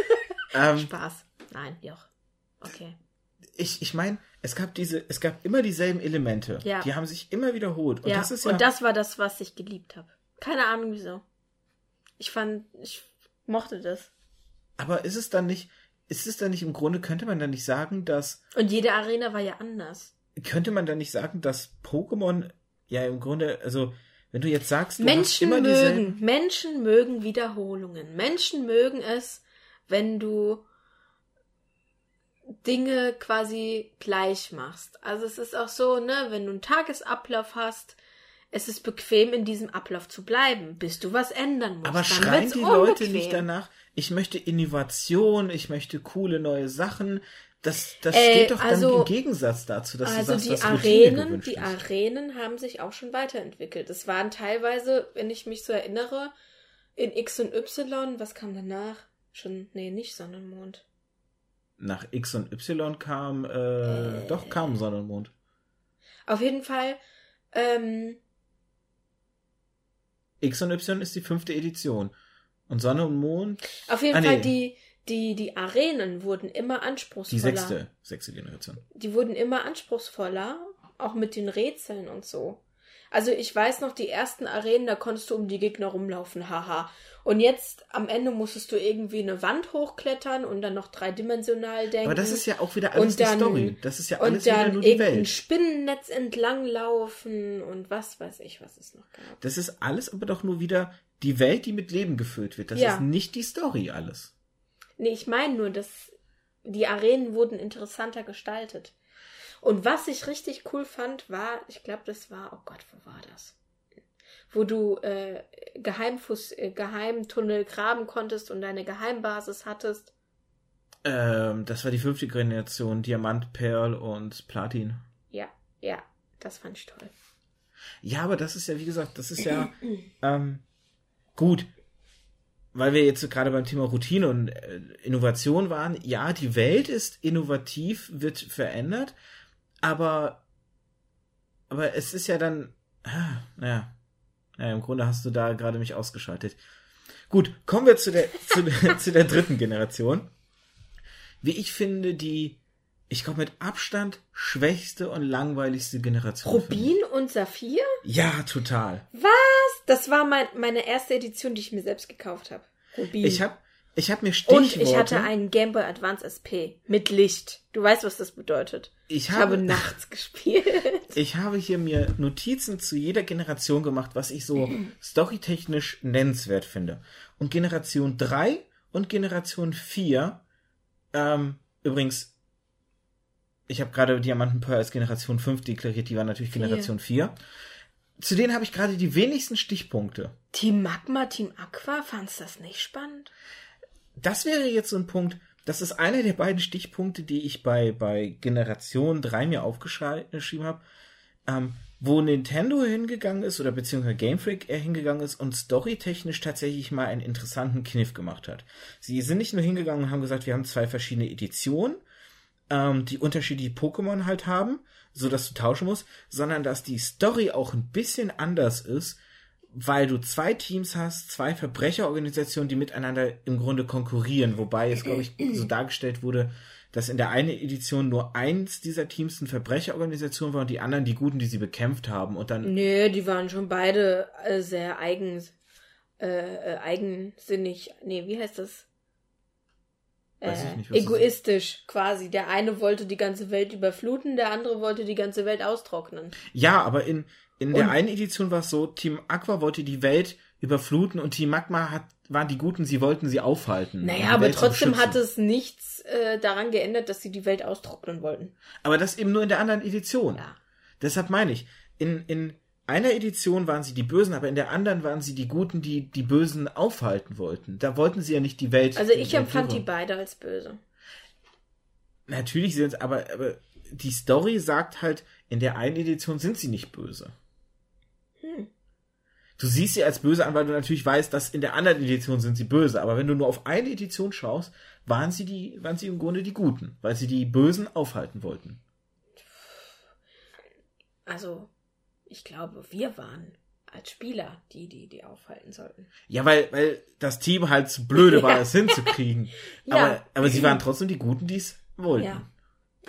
ähm, Spaß. Nein, Joch. Okay. Ich, ich meine, es gab diese, es gab immer dieselben Elemente. Ja. Die haben sich immer wiederholt. Und ja, das ist ja, und das war das, was ich geliebt habe. Keine Ahnung wieso. Ich fand, ich mochte das. aber ist es dann nicht, ist es dann nicht im Grunde, könnte man dann nicht sagen, dass, Und jede Arena war ja anders. könnte man dann nicht sagen, dass Pokémon ja im Grunde, also, wenn du jetzt sagst, du Menschen immer mögen, Menschen mögen Wiederholungen. Menschen mögen es, wenn du Dinge quasi gleich machst. Also es ist auch so, ne, wenn du einen Tagesablauf hast, es ist bequem, in diesem Ablauf zu bleiben, bis du was ändern musst. aber Dann schreien die Leute unbequem. nicht danach, ich möchte Innovation, ich möchte coole neue Sachen, das, das Äh, steht doch also- dann im Gegensatz dazu, dass Also du sagst, die dass Arenen, die ist. Arenen haben sich auch schon weiterentwickelt. Es waren teilweise, wenn ich mich so erinnere, in X und Y, was kam danach? Schon, nee, nicht Sonne und Mond. Nach X und Y kam, äh, doch kam Sonne und Mond. Auf jeden Fall, ähm, X und Y ist die fünfte Edition. Und Sonne und Mond, auf jeden Ah, Fall nee. die, die, die Arenen wurden immer die anspruchsvoller. sechste, sechste Generation. Die wurden immer anspruchsvoller, auch mit den Rätseln und so. Also ich weiß noch, die ersten Arenen, da konntest du um die Gegner rumlaufen, haha. Und jetzt am Ende musstest du irgendwie eine Wand hochklettern und dann noch dreidimensional denken. Aber das ist ja auch wieder alles Und dann- die Story. Das ist ja und alles wieder nur die Welt. Spinnennetz entlang laufen und was weiß ich, was es noch gab. Das ist alles aber doch nur wieder die Welt, die mit Leben gefüllt wird. Das Ja. ist nicht die Story alles. Nee, ich meine nur, dass die Arenen wurden interessanter gestaltet. Und was ich richtig cool fand, war, ich glaube, das war, oh Gott, wo war das? Wo du äh, Geheimfuß, äh, Geheimtunnel graben konntest und deine Geheimbasis hattest. Ähm, das war die fünfte Generation, Diamant, Perl und Platin. Ja, ja, das fand ich toll. Ja, aber das ist ja, wie gesagt, das ist ja ähm, gut. Weil wir jetzt gerade beim Thema Routine und äh, Innovation waren, ja, die Welt ist innovativ, wird verändert, aber, aber es ist ja dann, ah, naja, naja, im Grunde hast du da gerade mich ausgeschaltet. Gut, kommen wir zu der, zu, der, zu der dritten Generation. Wie ich finde, die, ich glaube, mit Abstand schwächste und langweiligste Generation. Rubin und Saphir? Ja, total. Was? Das war mein, meine erste Edition, die ich mir selbst gekauft habe. Rubin. Ich habe ich hab mir Stichworte... Und ich hatte einen Game Boy Advance SP mit Licht. Du weißt, was das bedeutet. Ich Ich habe, habe nachts gespielt. ich habe hier mir Notizen zu jeder Generation gemacht, was ich so storytechnisch nennenswert finde. Und Generation 3 und Generation 4, ähm, übrigens, ich habe gerade Diamanten Pearl als Generation 5 deklariert, die war natürlich Vier. Generation 4. Zu denen habe ich gerade die wenigsten Stichpunkte. Team Magma, Team Aqua, fandst das nicht spannend? Das wäre jetzt so ein Punkt, das ist einer der beiden Stichpunkte, die ich bei, bei Generation 3 mir aufgeschrieben habe, ähm, wo Nintendo hingegangen ist oder beziehungsweise Game Freak eher hingegangen ist und storytechnisch tatsächlich mal einen interessanten Kniff gemacht hat. Sie sind nicht nur hingegangen und haben gesagt, wir haben zwei verschiedene Editionen, ähm, die unterschiedliche Pokémon halt haben, so dass du tauschen musst, sondern dass die Story auch ein bisschen anders ist, weil du zwei Teams hast, zwei Verbrecherorganisationen, die miteinander im Grunde konkurrieren, wobei es, glaube ich, so dargestellt wurde, dass in der einen Edition nur eins dieser Teams eine Verbrecherorganisation war und die anderen die Guten, die sie bekämpft haben und dann Nee, die waren schon beide äh, sehr eigen, äh, äh, eigensinnig. Nee, wie heißt das? Weiß Äh, ich nicht, was das egoistisch quasi. Der eine wollte die ganze Welt überfluten, der andere wollte die ganze Welt austrocknen. Ja, aber in, in der Und- einen Edition war es so, Team Aqua wollte die Welt überfluten und Team Magma hat, waren die Guten, sie wollten sie aufhalten. Naja, aber trotzdem hat es nichts äh, daran geändert, dass sie die Welt austrocknen wollten. Aber das eben nur in der anderen Edition. Ja. Deshalb meine ich, in, in einer Edition waren sie die Bösen, aber in der anderen waren sie die Guten, die die Bösen aufhalten wollten. Da wollten sie ja nicht die Welt. Also ich empfand die beide als böse. Natürlich sind es, aber, aber die Story sagt halt, in der einen Edition sind sie nicht böse. Hm. Du siehst sie als böse an, weil du natürlich weißt, dass in der anderen Edition sind sie böse. Aber wenn du nur auf eine Edition schaust, waren sie die, waren sie im Grunde die Guten, weil sie die Bösen aufhalten wollten. Also, ich glaube, wir waren als Spieler die, die die aufhalten sollten. Ja, weil, weil das Team halt zu blöde war, Ja. es hinzukriegen. Ja. Aber, aber sie waren trotzdem die Guten, die es wollten. Ja.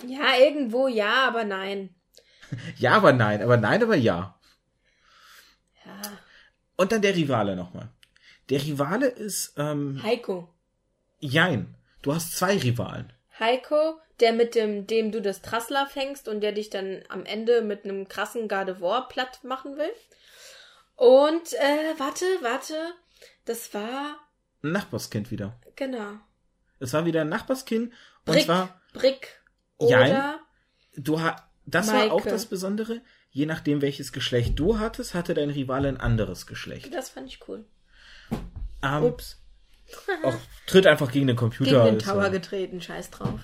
Ja, irgendwo ja, aber nein. ja, aber nein, aber nein, aber. Ja. Und dann der Rivale nochmal. Der Rivale ist, ähm, Heiko. jein. Du hast zwei Rivalen. Heiko, der mit dem, dem du das Trassler fängst und der dich dann am Ende mit einem krassen Gardevoir platt machen will. Und, äh, warte, warte. Das war, Ein Nachbarskind wieder. genau. Es war wieder ein Nachbarskind. Und Brick. zwar, Brick. Jein. Oder, du ha das war auch Maike. das Besondere. Je nachdem, welches Geschlecht du hattest, hatte dein Rivale ein anderes Geschlecht. das fand ich cool. Ähm, Ups. auch, tritt einfach gegen den Computer. Gegen den Tower so. getreten, scheiß drauf.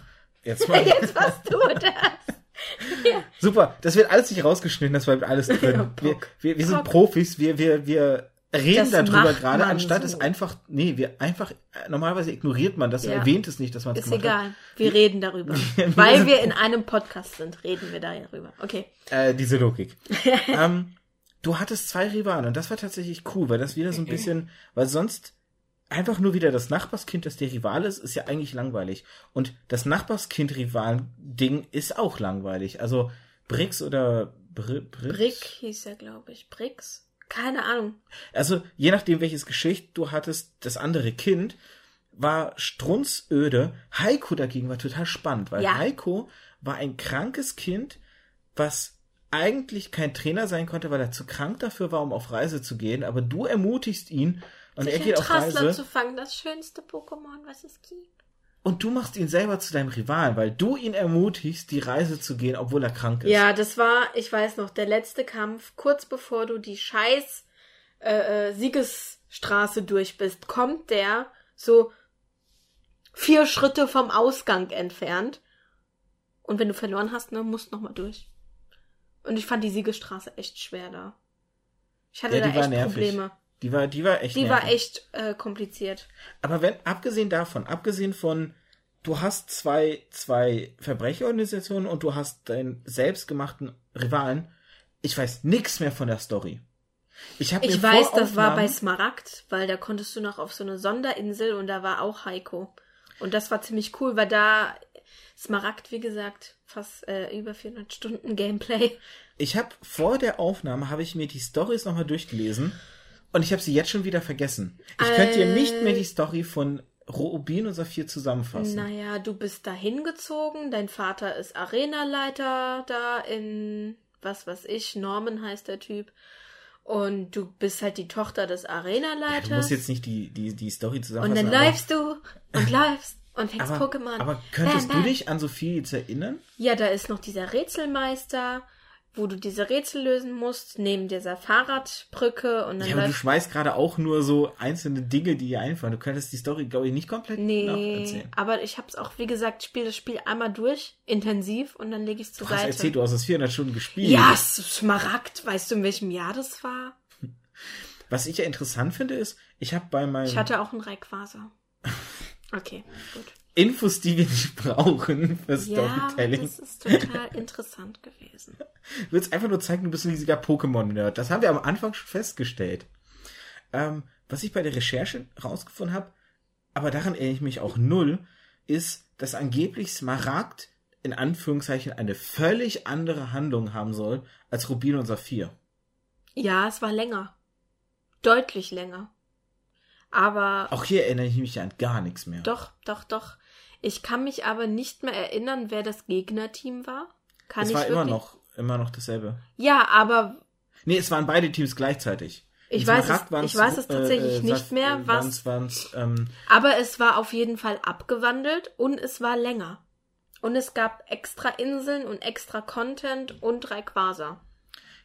Jetzt mal. Jetzt warst du das. Super, das wird alles nicht rausgeschnitten, das bleibt alles drin. Ja, wir, wir, wir sind Bock. Profis, wir, wir, wir reden Das darüber gerade, anstatt so. es einfach, nee, wir einfach, äh, normalerweise ignoriert man das, Ja. erwähnt es nicht, dass man es Ist gemacht egal. Wir reden darüber. Weil wir in einem Podcast sind, reden wir darüber. Okay. hat. Äh, diese Logik. ähm, du hattest zwei Rivalen und das war tatsächlich cool, weil das wieder so ein bisschen, weil sonst einfach nur wieder das Nachbarskind, das der Rival ist, ist ja eigentlich langweilig. Und das Nachbarskind-Rivalen-Ding ist auch langweilig. Also Brix oder Bri Brix? Brick hieß er, glaube ich. Bricks? Keine Ahnung. Also, je nachdem, welches Geschicht du hattest, das andere Kind war strunzöde. Heiko dagegen war total spannend, weil Ja. Heiko war ein krankes Kind, was eigentlich kein Trainer sein konnte, weil er zu krank dafür war, um auf Reise zu gehen. Aber du ermutigst ihn und Sich er geht auf Trassler Reise zu fangen, das schönste Pokémon, was es gibt. Und du machst ihn selber zu deinem Rivalen, weil du ihn ermutigst, die Reise zu gehen, obwohl er krank ist. Ja, das war, ich weiß noch, der letzte Kampf, kurz bevor du die scheiß äh, äh, Siegesstraße durch bist, kommt der so vier Schritte vom Ausgang entfernt. Und wenn du verloren hast, ne, musst noch mal durch. Und ich fand die Siegestraße echt schwer da. Ich hatte Ja, da echt. Probleme. Die war, die war echt Die nervig. war echt äh, kompliziert. Aber wenn, abgesehen davon, abgesehen von, du hast zwei, zwei Verbrecherorganisationen und du hast deinen selbstgemachten Rivalen, ich weiß nix mehr von der Story. Ich, hab Ich mir weiß, das war bei Smaragd, weil da konntest du noch auf so eine Sonderinsel und da war auch Heiko. Und das war ziemlich cool, weil da Smaragd, wie gesagt, fast äh, über 400 Stunden Gameplay. Ich habe vor der Aufnahme habe ich mir die Stories nochmal durchgelesen und ich habe sie jetzt schon wieder vergessen. Ich könnte dir nicht mehr die Story von Rubin und Saphir zusammenfassen. Naja, du bist da hingezogen, dein Vater ist Arenaleiter da in, was weiß ich, Norman heißt der Typ. Und du bist halt die Tochter des Du Arenaleiters. musst jetzt nicht die, die, die Story und zusammenfassen. dann aber- läufst du und läufst und fängst Pokémon. aber könntest Bam, du bam. dich an Sophie jetzt erinnern? Ja, da ist noch dieser Rätselmeister, wo du diese Rätsel lösen musst, neben dieser Fahrradbrücke und dann Ja, aber du schmeißt gerade auch nur so einzelne Dinge, die dir einfallen. Du könntest die Story, glaube ich, nicht komplett Nee, nacherzählen. aber ich hab's auch, wie gesagt, spiele das Spiel einmal durch, intensiv, und dann lege ich's zur Du hast Seite. erzählt, du hast es 400 Stunden gespielt. ja, Smaragd, weißt du, in welchem Jahr das war? Was ich ja interessant finde, ist, ich habe bei meinem Ich hatte auch ein Rayquaza. Okay, gut. Infos, die wir nicht brauchen für Ja, Storytelling. das ist total interessant gewesen. Du willst einfach nur zeigen, du bist ein riesiger Pokémon-Nerd. Das haben wir am Anfang schon festgestellt. Ähm, was ich bei der Recherche rausgefunden habe, aber daran erinnere ich mich auch null, ist, dass angeblich Smaragd in Anführungszeichen eine völlig andere Handlung haben soll als Rubin und Saphir. Ja, es war länger. Deutlich länger. Aber Auch hier erinnere ich mich an gar nichts mehr. Doch, doch, doch. Ich kann mich aber nicht mehr erinnern, wer das Gegnerteam war. Kann es ich war wirklich? immer noch, immer noch dasselbe. Ja, aber Nee, es waren beide Teams gleichzeitig. Ich weiß es- ich weiß es tatsächlich äh, nicht mehr, äh, was- waren's- waren's, ähm, aber es war auf jeden Fall abgewandelt und es war länger. Und es gab extra Inseln und extra Content und Rayquaza.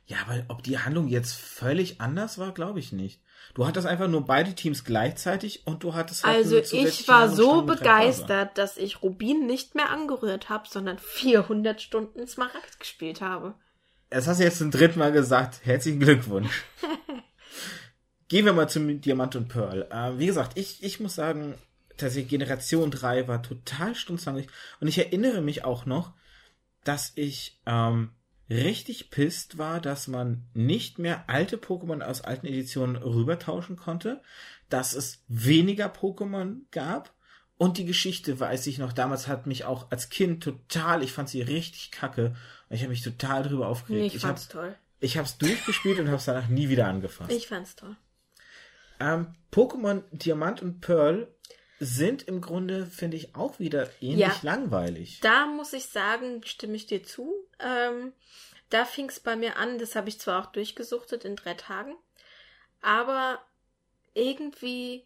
Ja, aber ob die Handlung jetzt völlig anders war, glaube ich nicht. Du hattest einfach nur beide Teams gleichzeitig und du hattest halt Also ich war so Rayquaza. begeistert, dass ich Rubin nicht mehr angerührt habe, sondern 400 Stunden Smaragd gespielt habe. Das hast du jetzt zum dritten Mal gesagt. Herzlichen Glückwunsch. Gehen wir mal zum Diamant und Pearl. Äh, wie gesagt, ich, ich muss sagen, tatsächlich Generation 3 war total stundenlang. Und ich erinnere mich auch noch, dass ich ähm, richtig pisst war, dass man nicht mehr alte Pokémon aus alten Editionen rübertauschen konnte, dass es weniger Pokémon gab. Und die Geschichte, weiß ich noch, damals hat mich auch als Kind total, ich fand sie richtig kacke. Und ich habe mich total drüber aufgeregt. Nee, ich ich fand's hab, toll. ich hab's durchgespielt und hab's danach nie wieder angefasst. Ich fand's toll. Ähm, Pokémon Diamant und Pearl sind im Grunde, finde ich, auch wieder ähnlich Ja. langweilig. Da muss ich sagen, stimme ich dir zu. Ähm, da fing es bei mir an, das habe ich zwar auch durchgesuchtet in drei Tagen, aber irgendwie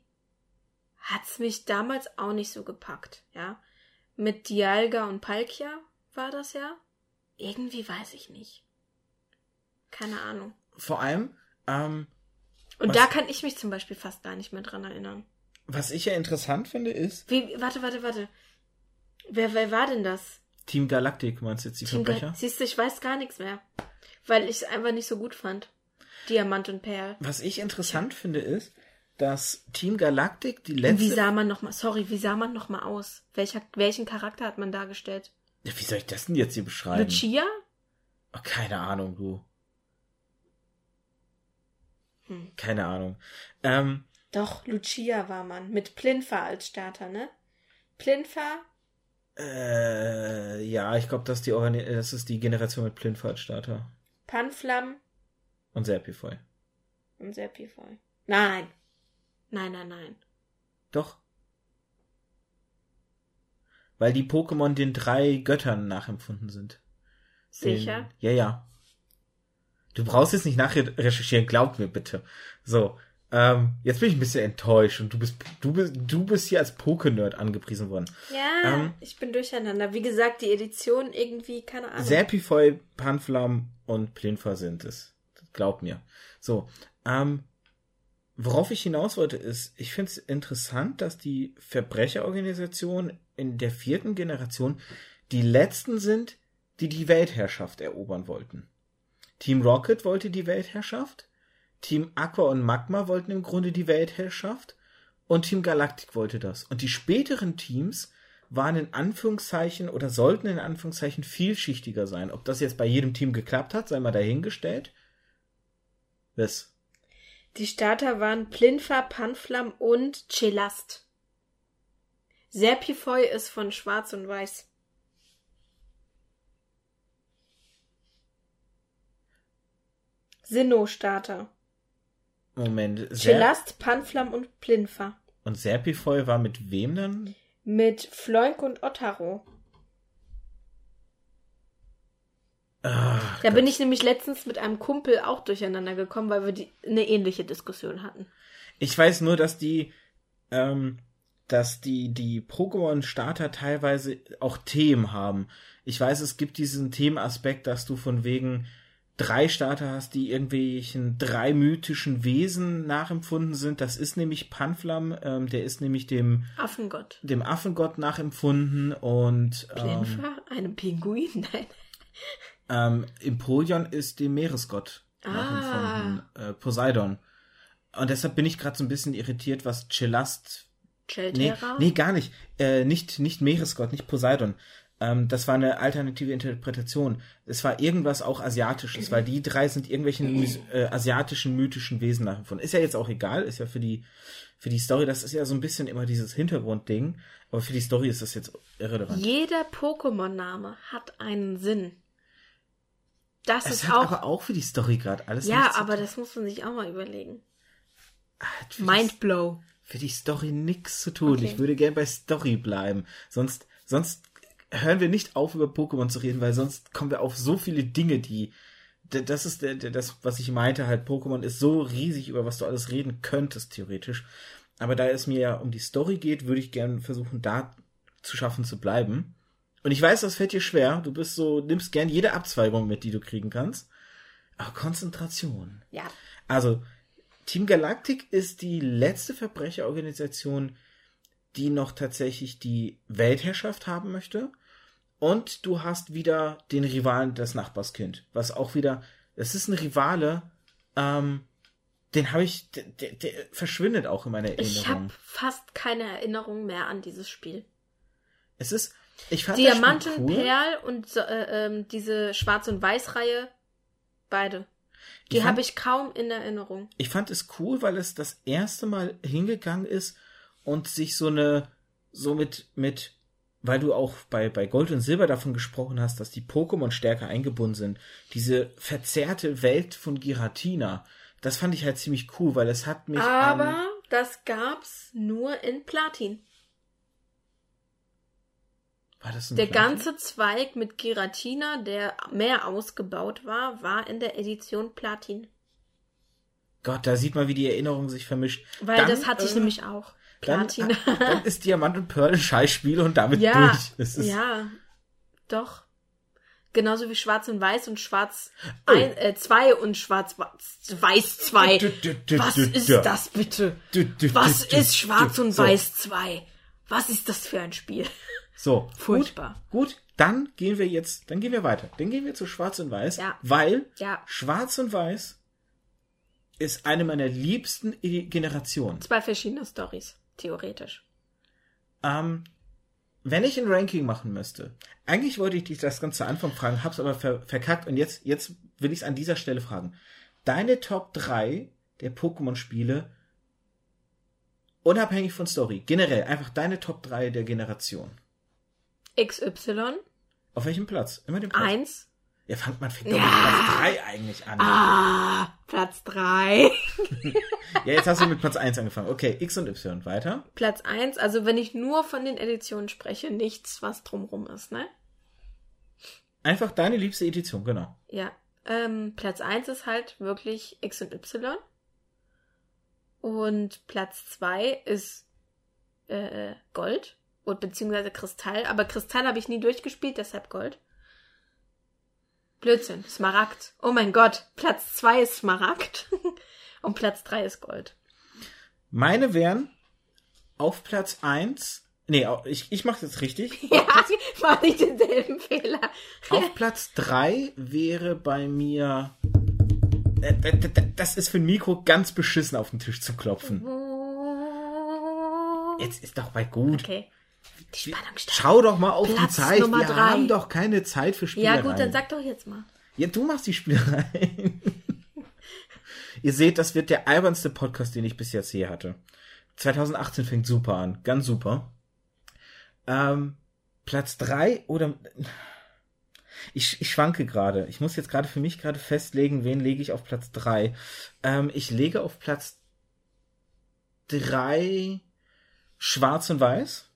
hat's mich damals auch nicht so gepackt, ja. Mit Dialga und Palkia war das ja. Irgendwie weiß ich nicht. Keine Ahnung. Vor allem, ähm, Und da kann ich mich zum Beispiel fast gar nicht mehr dran erinnern. Was ich ja interessant finde, ist Wie, warte, warte, warte. Wer, wer war denn das? Team Galactic, meinst du jetzt die Team Verbrecher? Ga- Siehst du, ich weiß gar nichts mehr. Weil ich es einfach nicht so gut fand. Diamant und Perl. Was ich interessant finde, ist, dass Team Galactic die letzte... wie sah man noch mal, sorry, wie sah man noch mal aus? Welcher, welchen Charakter hat man dargestellt? Ja, wie soll ich das denn jetzt hier beschreiben? Lucia? Oh, keine Ahnung, du. Hm. Keine Ahnung. Ähm, Doch, Lucia war man. Mit Plinfa als Starter, ne? Plinfa? äh, ja, ich glaube, das, ist die Organi- das ist die Generation mit Plinfalt-Starter. Panflam Und Serpifoy. und Serpifoy. Nein. Nein, nein, nein. Doch. Weil die Pokémon den drei Göttern nachempfunden sind. Den, Sicher? Ja, ja. Du brauchst jetzt nicht nachrecherchieren, glaub mir bitte. So, ähm, jetzt bin ich ein bisschen enttäuscht und du bist, du bist, du bist hier als Poké-Nerd angepriesen worden. Ja, Ähm, ich bin durcheinander. Wie gesagt, die Edition irgendwie, keine Ahnung. Serpifoy, Panflam und Plinfa sind es. Glaub mir. So, ähm, worauf ich hinaus wollte, ist, ich finde es interessant, dass die Verbrecherorganisationen in der vierten Generation die letzten sind, die die Weltherrschaft erobern wollten. Team Rocket wollte die Weltherrschaft, Team Aqua und Magma wollten im Grunde die Weltherrschaft und Team Galactic wollte das. Und die späteren Teams waren in Anführungszeichen oder sollten in Anführungszeichen vielschichtiger sein. Ob das jetzt bei jedem Team geklappt hat, sei mal dahingestellt. Was? Die Starter waren Plinfa, Panflam und Chelast. Serpifoy ist von Schwarz und Weiß. Sinnoh-Starter. Moment. Chelast, Panflam und Plinfa. Und Serpifoy war mit wem dann? Mit Floink und Ottaro. Ach, Da bin ich nämlich letztens mit einem Kumpel auch durcheinander gekommen, weil wir die, eine ähnliche Diskussion hatten. Ich weiß nur, dass die, ähm, dass die, die Pokémon-Starter teilweise auch Themen haben. Ich weiß, es gibt diesen Themenaspekt, dass du von wegen drei Starter hast, die irgendwelchen drei mythischen Wesen nachempfunden sind. Das ist nämlich Panflam, ähm, der ist nämlich dem, Affengott. dem Affengott nachempfunden und ähm, Plinfa? Einem Pinguin? Nein. ähm, Empoleon ist dem Meeresgott Ah. nachempfunden, äh, Poseidon. Und deshalb bin ich gerade so ein bisschen irritiert, was Chelast Nee, Chelterra? nee, gar nicht. Äh, nicht. Nicht Meeresgott, nicht Poseidon. Ähm, das war eine alternative Interpretation. Es war irgendwas auch Asiatisches, weil die drei sind irgendwelchen mys- äh, asiatischen, mythischen Wesen nachempfunden. Ist ja jetzt auch egal, ist ja für die, für die Story, das ist ja so ein bisschen immer dieses Hintergrundding, aber für die Story ist das jetzt irrelevant. Jeder Pokémon-Name hat einen Sinn. Das es ist hat auch. aber auch für die Story gerade alles ja, aber das muss man sich auch mal überlegen. Hat für die Mindblow. für die Story nichts zu tun. Okay. Ich würde gern bei Story bleiben. Sonst, sonst hören wir nicht auf, über Pokémon zu reden, weil sonst kommen wir auf so viele Dinge, die. Das ist der, der, das, was ich meinte, halt, Pokémon ist so riesig, über was du alles reden könntest, theoretisch. Aber da es mir ja um die Story geht, würde ich gern versuchen, da zu schaffen zu bleiben. Und ich weiß, das fällt dir schwer. Du bist so, nimmst gern jede Abzweigung mit, die du kriegen kannst. Aber Konzentration. Ja. Also, Team Galactic ist die letzte Verbrecherorganisation, die noch tatsächlich die Weltherrschaft haben möchte. Und du hast wieder den Rivalen des Nachbarskind, was auch wieder, das ist ein Rivale, ähm, den habe ich, der, der, der verschwindet auch in meiner Ich Erinnerung. habe fast keine Erinnerung mehr an dieses Spiel. Es ist, ich fand Diamanten, cool. Perl und äh, ähm, diese Schwarz- und Weiß-Reihe, beide. Die Ich habe ich kaum in Erinnerung. ich fand es cool, weil es das erste Mal hingegangen ist und sich so eine, so mit, mit, weil du auch bei, bei Gold und Silber davon gesprochen hast, dass die Pokémon stärker eingebunden sind. Diese verzerrte Welt von Giratina, das fand ich halt ziemlich cool, weil es hat mich Aber an, das gab's nur in Platin. war das ein Der Plan? ganze Zweig mit Giratina, der mehr ausgebaut war, war in der Edition Platin. Gott, da sieht man, wie die Erinnerung sich vermischt. Weil Dann, das hatte ich äh, nämlich auch. Dann, Platin. dann ist Diamant und Pearl ein Scheißspiel und damit ja, durch. Das ist, ja, doch. Genauso wie Schwarz und Weiß und Schwarz Oh. 2 äh, zwei und Schwarz Weiß 2. Du, du, du, Was ist das bitte? Was ist Schwarz und. Weiß 2? Was ist das für ein Spiel? So, Furchtbar. Gut, gut, dann gehen wir jetzt, dann gehen wir weiter. Dann gehen wir zu Schwarz und Weiß, Ja. weil Ja, Schwarz und Weiß ist eine meiner liebsten Generationen. zwei verschiedene Stories, theoretisch. Ähm, wenn ich ein Ranking machen müsste, eigentlich wollte ich dich das ganz zu Anfang fragen, hab's aber ver verkackt und jetzt, jetzt will ich es an dieser Stelle fragen. Deine Top 3 der Pokémon-Spiele, unabhängig von Story, generell einfach deine Top 3 der Generation. XY, Auf welchem Platz? Immer den Platz. 1. Ja, fangt man fängt doch Ja. mit Platz 3 eigentlich an. Ah, Platz 3. Ja, jetzt hast du mit Platz 1 angefangen. Okay, X und Y. Weiter. Platz 1, also wenn ich nur von den Editionen spreche, nichts, was drumrum ist, ne? Einfach deine liebste Edition, genau. Ja. Ähm, Platz 1 ist halt wirklich X und Y. Und Platz 2 ist äh, Gold. Und beziehungsweise Kristall. Aber Kristall habe ich nie durchgespielt, deshalb Gold. Blödsinn, Smaragd. Oh mein Gott, Platz 2 ist Smaragd. und Platz 3 ist Gold. Meine wären auf Platz 1. Nee, ich, ich mache jetzt richtig. Ja, mach nicht denselben Fehler. Auf Platz 3 wäre bei mir. äh, Das ist für ein Mikro ganz beschissen auf den Tisch zu klopfen. Jetzt ist doch mal gut. Okay. Die Spannung steigt. Schau doch mal auf die Platz Zeit. Nummer Wir drei. haben doch keine Zeit für Ja Spielereien. gut, dann sag doch jetzt mal. Ja, du machst die Spielereien. Ihr seht, das wird der albernste Podcast, den ich bis jetzt je hatte. 2018 fängt super an. Ganz super. Ähm, Platz drei oder... Ich, ich schwanke gerade. Ich muss jetzt gerade für mich gerade festlegen, wen lege ich auf Platz drei. Ähm, ich lege auf Platz drei Schwarz und Weiß.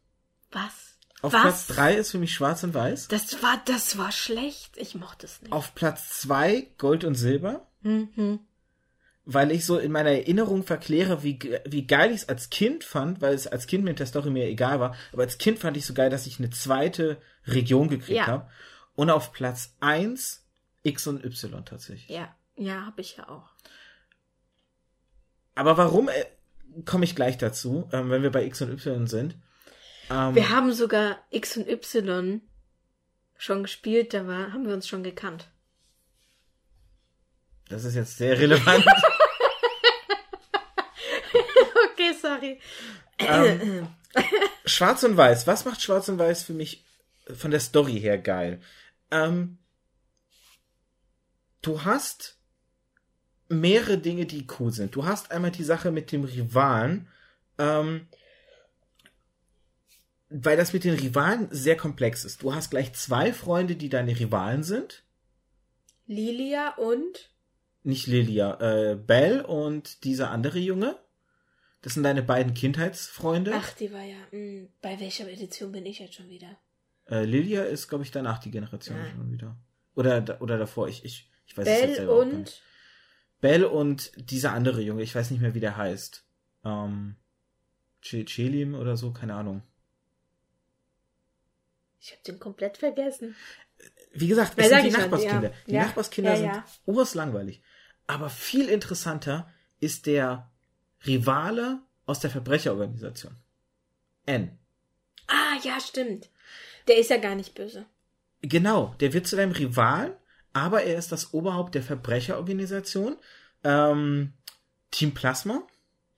Was? Auf Was? Platz drei ist für mich Schwarz und Weiß. Das war, das war schlecht. Ich mochte es nicht. Auf Platz zwei Gold und Silber. Mhm. weil ich so in meiner Erinnerung verkläre, wie, wie geil ich es als Kind fand, weil es als Kind mit der Story mir egal war, aber als Kind fand ich so geil, dass ich eine zweite Region gekriegt Ja. habe. Und auf Platz eins X und Y tatsächlich. Ja, ja, habe ich ja auch. Aber warum, äh, komme ich gleich dazu, ähm, wenn wir bei X und Y sind. Ähm, Wir haben sogar X und Y schon gespielt, da war, haben wir uns schon gekannt. das ist jetzt sehr relevant. Okay, sorry. ähm, Schwarz und Weiß. Was macht Schwarz und Weiß für mich von der Story her geil? Ähm, du hast mehrere Dinge, die cool sind. Du hast einmal die Sache mit dem Rivalen, ähm, weil das mit den Rivalen sehr komplex ist. Du hast gleich zwei Freunde, die deine Rivalen sind. Lilia und Nicht Lilia, äh, Belle und dieser andere Junge. Das sind deine beiden Kindheitsfreunde. Ach, die war ja. Mh, bei welcher Edition bin ich jetzt schon wieder? Äh, Lilia ist, glaube ich, danach die Generation Ja. schon wieder. Oder, oder davor, ich, ich, ich weiß es jetzt selber gar nicht. und Belle und dieser andere Junge, ich weiß nicht mehr, wie der heißt. Ähm, Ch- Chelim oder so, keine Ahnung. Ich habe den komplett vergessen. Wie gesagt, es sind die Nachbarskinder. ja. Die Ja, Nachbarskinder ja, sind ja. urslangweilig. Aber viel interessanter ist der Rivale aus der Verbrecherorganisation. N. Ah, ja, stimmt. Der ist ja gar nicht böse. Genau, der wird zu deinem Rival, aber er ist das Oberhaupt der Verbrecherorganisation. Ähm, Team Plasma.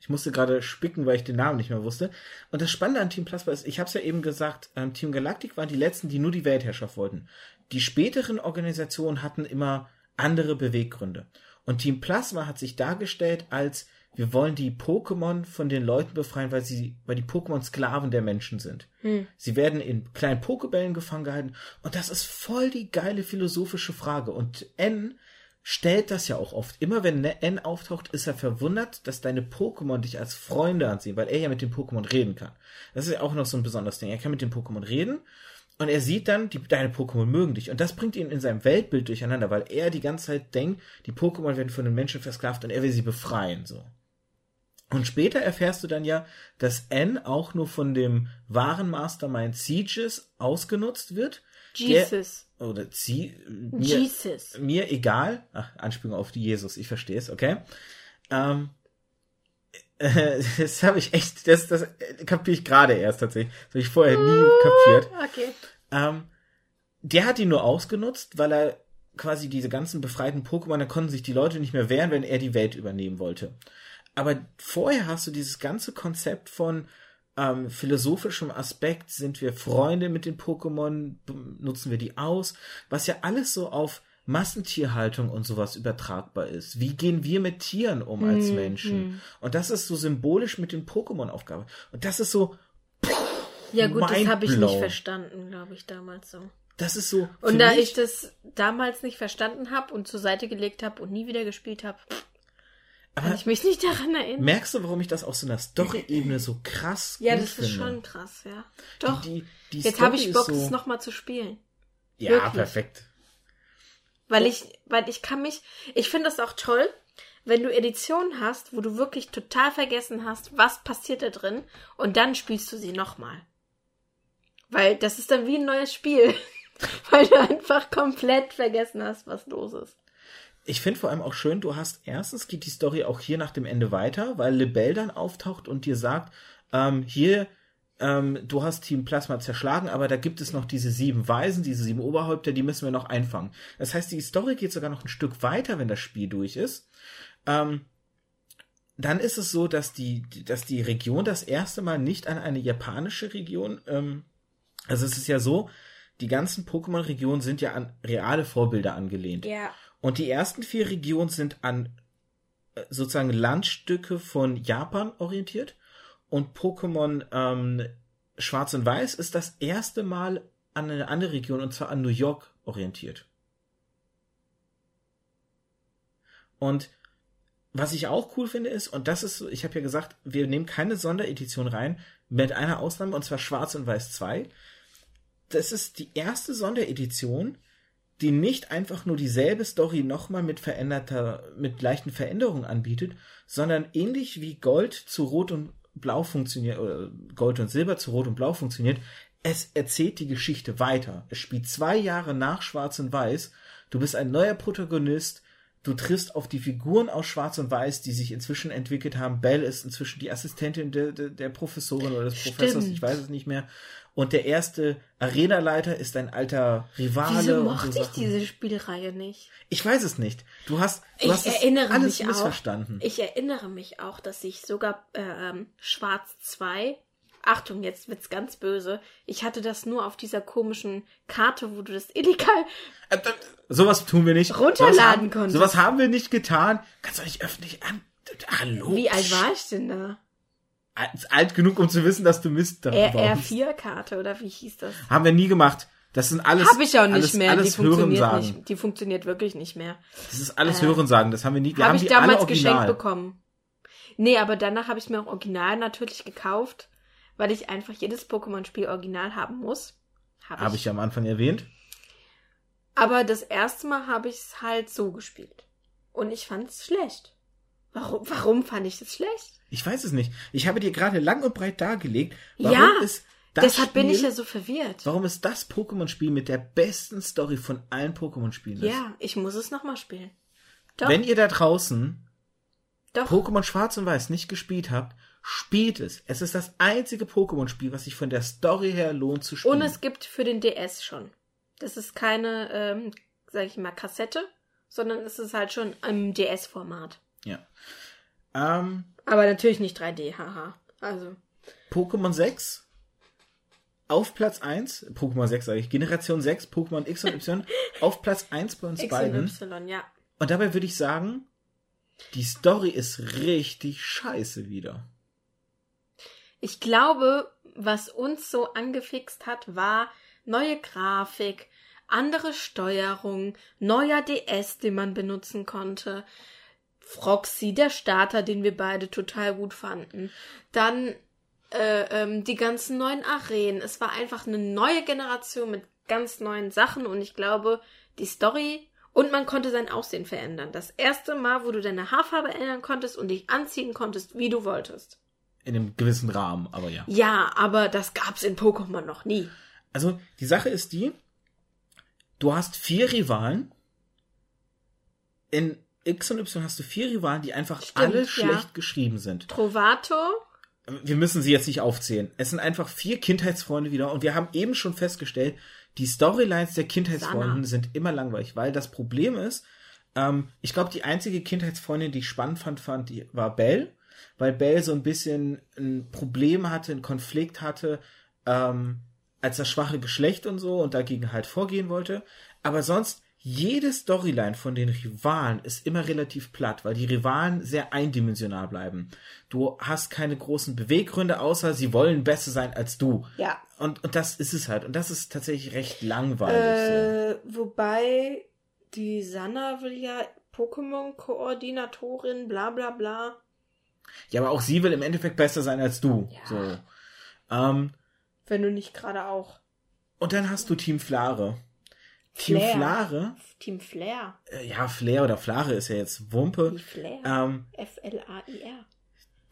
Ich musste gerade spicken, weil ich den Namen nicht mehr wusste. Und das Spannende an Team Plasma ist, ich habe es ja eben gesagt, ähm, Team Galactic waren die letzten, die nur die Weltherrschaft wollten. Die späteren Organisationen hatten immer andere Beweggründe. Und Team Plasma hat sich dargestellt als wir wollen die Pokémon von den Leuten befreien, weil sie, weil die Pokémon Sklaven der Menschen sind. Hm. Sie werden in kleinen Pokebällen gefangen gehalten. Und das ist voll die geile philosophische Frage. Und N stellt das ja auch oft. Immer wenn N auftaucht, ist er verwundert, dass deine Pokémon dich als Freunde ansehen, weil er ja mit den Pokémon reden kann. Das ist ja auch noch so ein besonderes Ding. Er kann mit den Pokémon reden. Und er sieht dann, die, deine Pokémon mögen dich. Und das bringt ihn in seinem Weltbild durcheinander, weil er die ganze Zeit denkt, die Pokémon werden von den Menschen versklavt und er will sie befreien, so. Und später erfährst du dann ja, dass N auch nur von dem wahren Mastermind Sieges ausgenutzt wird. Jesus. Der, oder sie, mir, Jesus. mir egal. Ach, Anspielung auf die Jesus, ich verstehe es, okay. Ähm, äh, das habe ich echt, das, das kapiere ich gerade erst tatsächlich. Das habe ich vorher nie kapiert. Okay. Ähm, der hat ihn nur ausgenutzt, weil er quasi diese ganzen befreiten Pokémon, da konnten sich die Leute nicht mehr wehren, wenn er die Welt übernehmen wollte. Aber vorher hast du dieses ganze Konzept von ähm, philosophischem Aspekt, sind wir Freunde mit den Pokémon, nutzen wir die aus, was ja alles so auf Massentierhaltung und sowas übertragbar ist. Wie gehen wir mit Tieren um als Hm, Menschen? hm. Und das ist so symbolisch mit den Pokémon-Aufgabe. Und das ist so, Ja gut, das habe ich nicht verstanden, glaube ich, damals so. das ist so. Und da ich das damals nicht verstanden habe und zur Seite gelegt habe und nie wieder gespielt habe, kann ich mich nicht daran erinnern. Merkst du, warum ich das auf so einer Story-Ebene so krass Ja, das ist finde? schon krass, ja. Doch. Die, die, die Jetzt habe ich Bock, ist es so, nochmal zu spielen. Ja, wirklich. perfekt. Weil ich, weil ich kann mich, ich finde das auch toll, wenn du Editionen hast, wo du wirklich total vergessen hast, was passiert da drin, und dann spielst du sie nochmal. Weil das ist dann wie ein neues Spiel. Weil du einfach komplett vergessen hast, was los ist. Ich finde vor allem auch schön, du hast erstens geht die Story auch hier nach dem Ende weiter, weil Lebel dann auftaucht und dir sagt, ähm, hier, ähm, du hast Team Plasma zerschlagen, aber da gibt es noch diese sieben Weisen, diese sieben Oberhäupter, die müssen wir noch einfangen. Das heißt, die Story geht sogar noch ein Stück weiter, wenn das Spiel durch ist. Ähm, dann ist es so, dass die, dass die Region das erste Mal nicht an eine japanische Region, ähm, also es ist ja so, die ganzen Pokémon-Regionen sind ja an reale Vorbilder angelehnt. Ja. Und die ersten vier Regionen sind an äh, sozusagen Landstücke von Japan orientiert. Und Pokémon ähm, Schwarz und Weiß ist das erste Mal an eine andere Region, und zwar an New York orientiert. Und was ich auch cool finde ist, und das ist, ich habe ja gesagt, wir nehmen keine Sonderedition rein, mit einer Ausnahme, und zwar Schwarz und Weiß 2. Das ist die erste Sonderedition, die nicht einfach nur dieselbe Story nochmal mit veränderter, mit leichten Veränderungen anbietet, sondern ähnlich wie Gold zu Rot und Blau funktioniert, oder Gold und Silber zu Rot und Blau funktioniert, es erzählt die Geschichte weiter. Es spielt zwei Jahre nach Schwarz und Weiß. Du bist ein neuer Protagonist. Du triffst auf die Figuren aus Schwarz und Weiß, die sich inzwischen entwickelt haben. Belle ist inzwischen die Assistentin der, der, der Professorin oder des Stimmt. Professors, ich weiß es nicht mehr. Und der erste Arenaleiter ist ein alter Rivale. Wieso mochte so ich diese Spielreihe nicht? Ich weiß es nicht. Du hast, du Ich hast erinnere alles mich auch. missverstanden. Ich erinnere mich auch, dass ich sogar äh, ähm, Schwarz 2, Achtung, jetzt wird's ganz böse, ich hatte das nur auf dieser komischen Karte, wo du das illegal Äh, äh, Sowas tun wir nicht. Runterladen sowas konntest. Sowas haben wir nicht getan. Kannst du nicht öffentlich an. Hallo. Wie alt war ich denn da? Alt, genug, um zu wissen, dass du Mist da baust. RR4-Karte oder wie hieß das? Haben wir nie gemacht. Das sind alles. Hab ich auch nicht alles, mehr. Alles die funktioniert nicht. Die funktioniert wirklich nicht mehr. Das ist alles Äh, Hörensagen. Das haben wir nie. Habe haben ich damals geschenkt bekommen. Nee, aber danach habe ich mir auch original natürlich gekauft, weil ich einfach jedes Pokémon-Spiel original haben muss. Habe Habe ich ja am Anfang erwähnt. Aber das erste Mal habe ich es halt so gespielt. Und ich fand es schlecht. Warum, warum fand ich es schlecht? Ich weiß es nicht. Ich habe dir gerade lang und breit dargelegt, warum Ja, ist das Deshalb Spiel, bin ich ja so verwirrt. warum ist das Pokémon-Spiel mit der besten Story von allen Pokémon-Spielen. Ja, ich muss es nochmal spielen. Doch, Wenn ihr da draußen doch. Pokémon Schwarz und Weiß nicht gespielt habt, spielt es. Es ist das einzige Pokémon-Spiel, was sich von der Story her lohnt zu spielen. Und es gibt für den DS schon. Das ist keine, ähm, sag ich mal, Kassette, sondern es ist halt schon im DS-Format. Ja. Ähm, Aber natürlich nicht 3D, haha. Also, Pokémon 6 auf Platz 1, Pokémon 6 sage ich, Generation 6, Pokémon X und Y, auf Platz 1 bei uns X beiden. und Y, ja. Und dabei würde ich sagen, die Story ist richtig scheiße wieder. Ich glaube, was uns so angefixt hat, war neue Grafik, andere Steuerung, neuer DS, den man benutzen konnte, Froxy, der Starter, den wir beide total gut fanden, dann äh, ähm, die ganzen neuen Arenen. Es war einfach eine neue Generation mit ganz neuen Sachen und ich glaube, die Story und man konnte sein Aussehen verändern. Das erste Mal, wo du deine Haarfarbe ändern konntest und dich anziehen konntest, wie du wolltest. In einem gewissen Rahmen, aber ja. Ja, aber das gab's in Pokémon noch nie. Also, die Sache ist die, du hast vier Rivalen. In X und Y hast du vier Rivalen, die einfach Stimmt, alle ja. schlecht geschrieben sind. Trovato, Wir müssen sie jetzt nicht aufzählen. Es sind einfach vier Kindheitsfreunde wieder und wir haben eben schon festgestellt, die Storylines der Kindheitsfreunden Sana. sind immer langweilig, weil das Problem ist, ähm, ich glaube, die einzige Kindheitsfreundin, die ich spannend fand, fand die war Belle, weil Belle so ein bisschen ein Problem hatte, einen Konflikt hatte, ähm, als das schwache Geschlecht und so und dagegen halt vorgehen wollte. Aber sonst, jede Storyline von den Rivalen ist immer relativ platt, weil die Rivalen sehr eindimensional bleiben. Du hast keine großen Beweggründe, außer sie wollen besser sein als du. ja. Und, und das ist es halt. Und das ist tatsächlich recht langweilig. Äh, wobei die Sanna will ja Pokémon-Koordinatorin, bla bla bla. Ja, aber auch sie will im Endeffekt besser sein als du. Ja. So. Ähm, Wenn du nicht gerade auch. und dann hast du Team Flare. Team Flair. Flare, Team Flair. äh, ja, Flair oder Flare ist ja jetzt Wumpe. Die Flair. Ähm, F-L-A-I-R.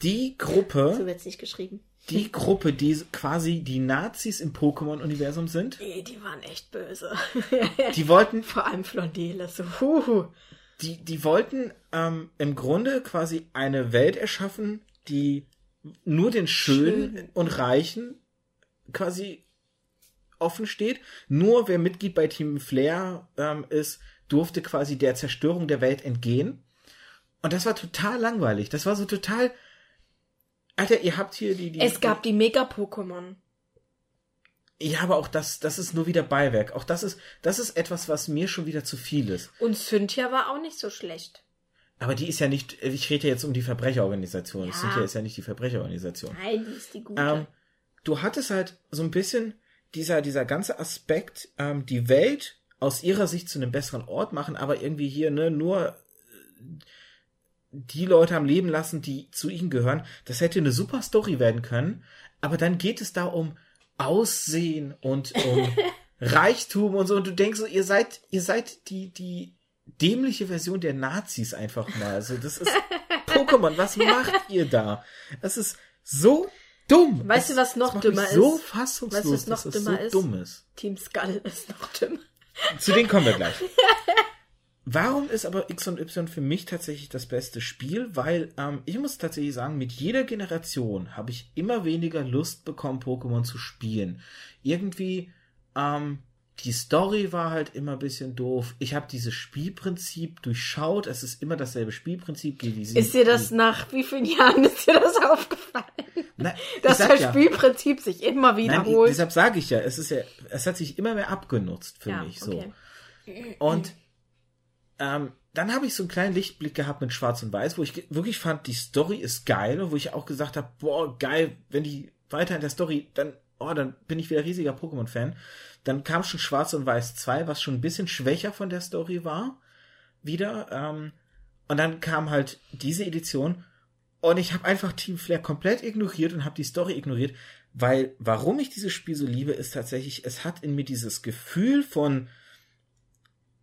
die So Gruppe, wird's nicht geschrieben. die Gruppe, die quasi die Nazis im Pokémon-Universum sind, Nee, die waren echt böse. die wollten Vor allem Flondele, so, huhu. die, die wollten ähm, im Grunde quasi eine Welt erschaffen, die nur den Schönen Schön. und Reichen quasi offen steht. Nur wer Mitglied bei Team Flair ähm, ist, durfte quasi der Zerstörung der Welt entgehen. Und das war total langweilig. Das war so total. Alter, ihr habt hier die. die Es gab die Mega-Pokémon. Ja, aber auch das, das ist nur wieder Beiwerk. Auch das ist, das ist etwas, was mir schon wieder zu viel ist. Und Cynthia war auch nicht so schlecht. Aber die ist ja nicht, ich rede ja jetzt um die Verbrecherorganisation. Ja. Cynthia ist ja nicht die Verbrecherorganisation. Nein, die ist die gute. Ähm, du hattest halt so ein bisschen dieser, dieser ganze Aspekt, ähm, die Welt aus ihrer Sicht zu einem besseren Ort machen, aber irgendwie hier, ne, nur äh, die Leute am Leben lassen, die zu ihnen gehören. Das hätte eine super Story werden können, aber dann geht es da um Aussehen und um Reichtum und so und du denkst so, ihr seid, ihr seid die, die dämliche Version der Nazis einfach mal. Also das ist Pokémon, was macht ihr da? Das ist so dumm. Weißt du, Das- was noch das dümmer so ist? fassungslos, Weißt du, was noch dass dümmer so ist? dumm ist. Team Skull ist noch dümmer. Zu denen kommen wir gleich. Warum ist aber X und Y für mich tatsächlich das beste Spiel? Weil ähm, ich muss tatsächlich sagen, mit jeder Generation habe ich immer weniger Lust bekommen, Pokémon zu spielen. Irgendwie, ähm, die Story war halt immer ein bisschen doof. Ich habe dieses Spielprinzip durchschaut. Es ist immer dasselbe Spielprinzip. Ist dir das nach wie vielen Jahren ist dir das aufgefallen? Nein, ich Dass das ja, Spielprinzip sich immer Nein, wiederholt. deshalb sage ich ja, es ist ja, es hat sich immer mehr abgenutzt für ja, mich. So. okay. Und ähm, dann habe ich so einen kleinen Lichtblick gehabt mit Schwarz und Weiß, wo ich wirklich fand, die Story ist geil und wo ich auch gesagt habe, boah, geil, wenn die weiter in der Story, dann, oh, dann bin ich wieder riesiger Pokémon-Fan. Dann kam schon Schwarz und Weiß 2, was schon ein bisschen schwächer von der Story war, wieder. Ähm, und dann kam halt diese Edition und ich habe einfach Team Flair komplett ignoriert und habe die Story ignoriert, weil warum ich dieses Spiel so liebe, ist tatsächlich, es hat in mir dieses Gefühl von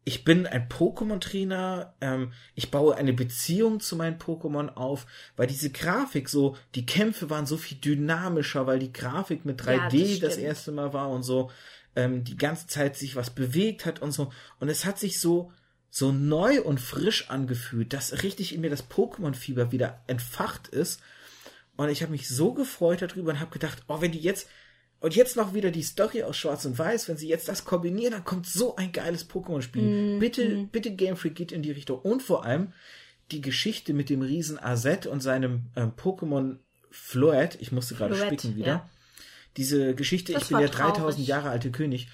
ich bin ein Pokémon-Trainer, ähm, ich baue eine Beziehung zu meinen Pokémon auf, weil diese Grafik so, die Kämpfe waren so viel dynamischer, weil die Grafik mit 3D Ja, das das, erste Mal war und so, ähm, die ganze Zeit sich was bewegt hat und so. Und es hat sich so, so neu und frisch angefühlt, dass richtig in mir das Pokémon-Fieber wieder entfacht ist. Und ich habe mich so gefreut darüber und habe gedacht, oh, wenn die jetzt und jetzt noch wieder die Story aus Schwarz und Weiß, wenn sie jetzt das kombinieren, dann kommt so ein geiles Pokémon-Spiel. Bitte, bitte Game Freak geht in die Richtung. Und vor allem die Geschichte mit dem Riesen Azet und seinem ähm, Pokémon Floet, ich musste gerade spicken wieder. ja. Diese Geschichte, Das ich bin der 3000 traurig. Jahre alte König.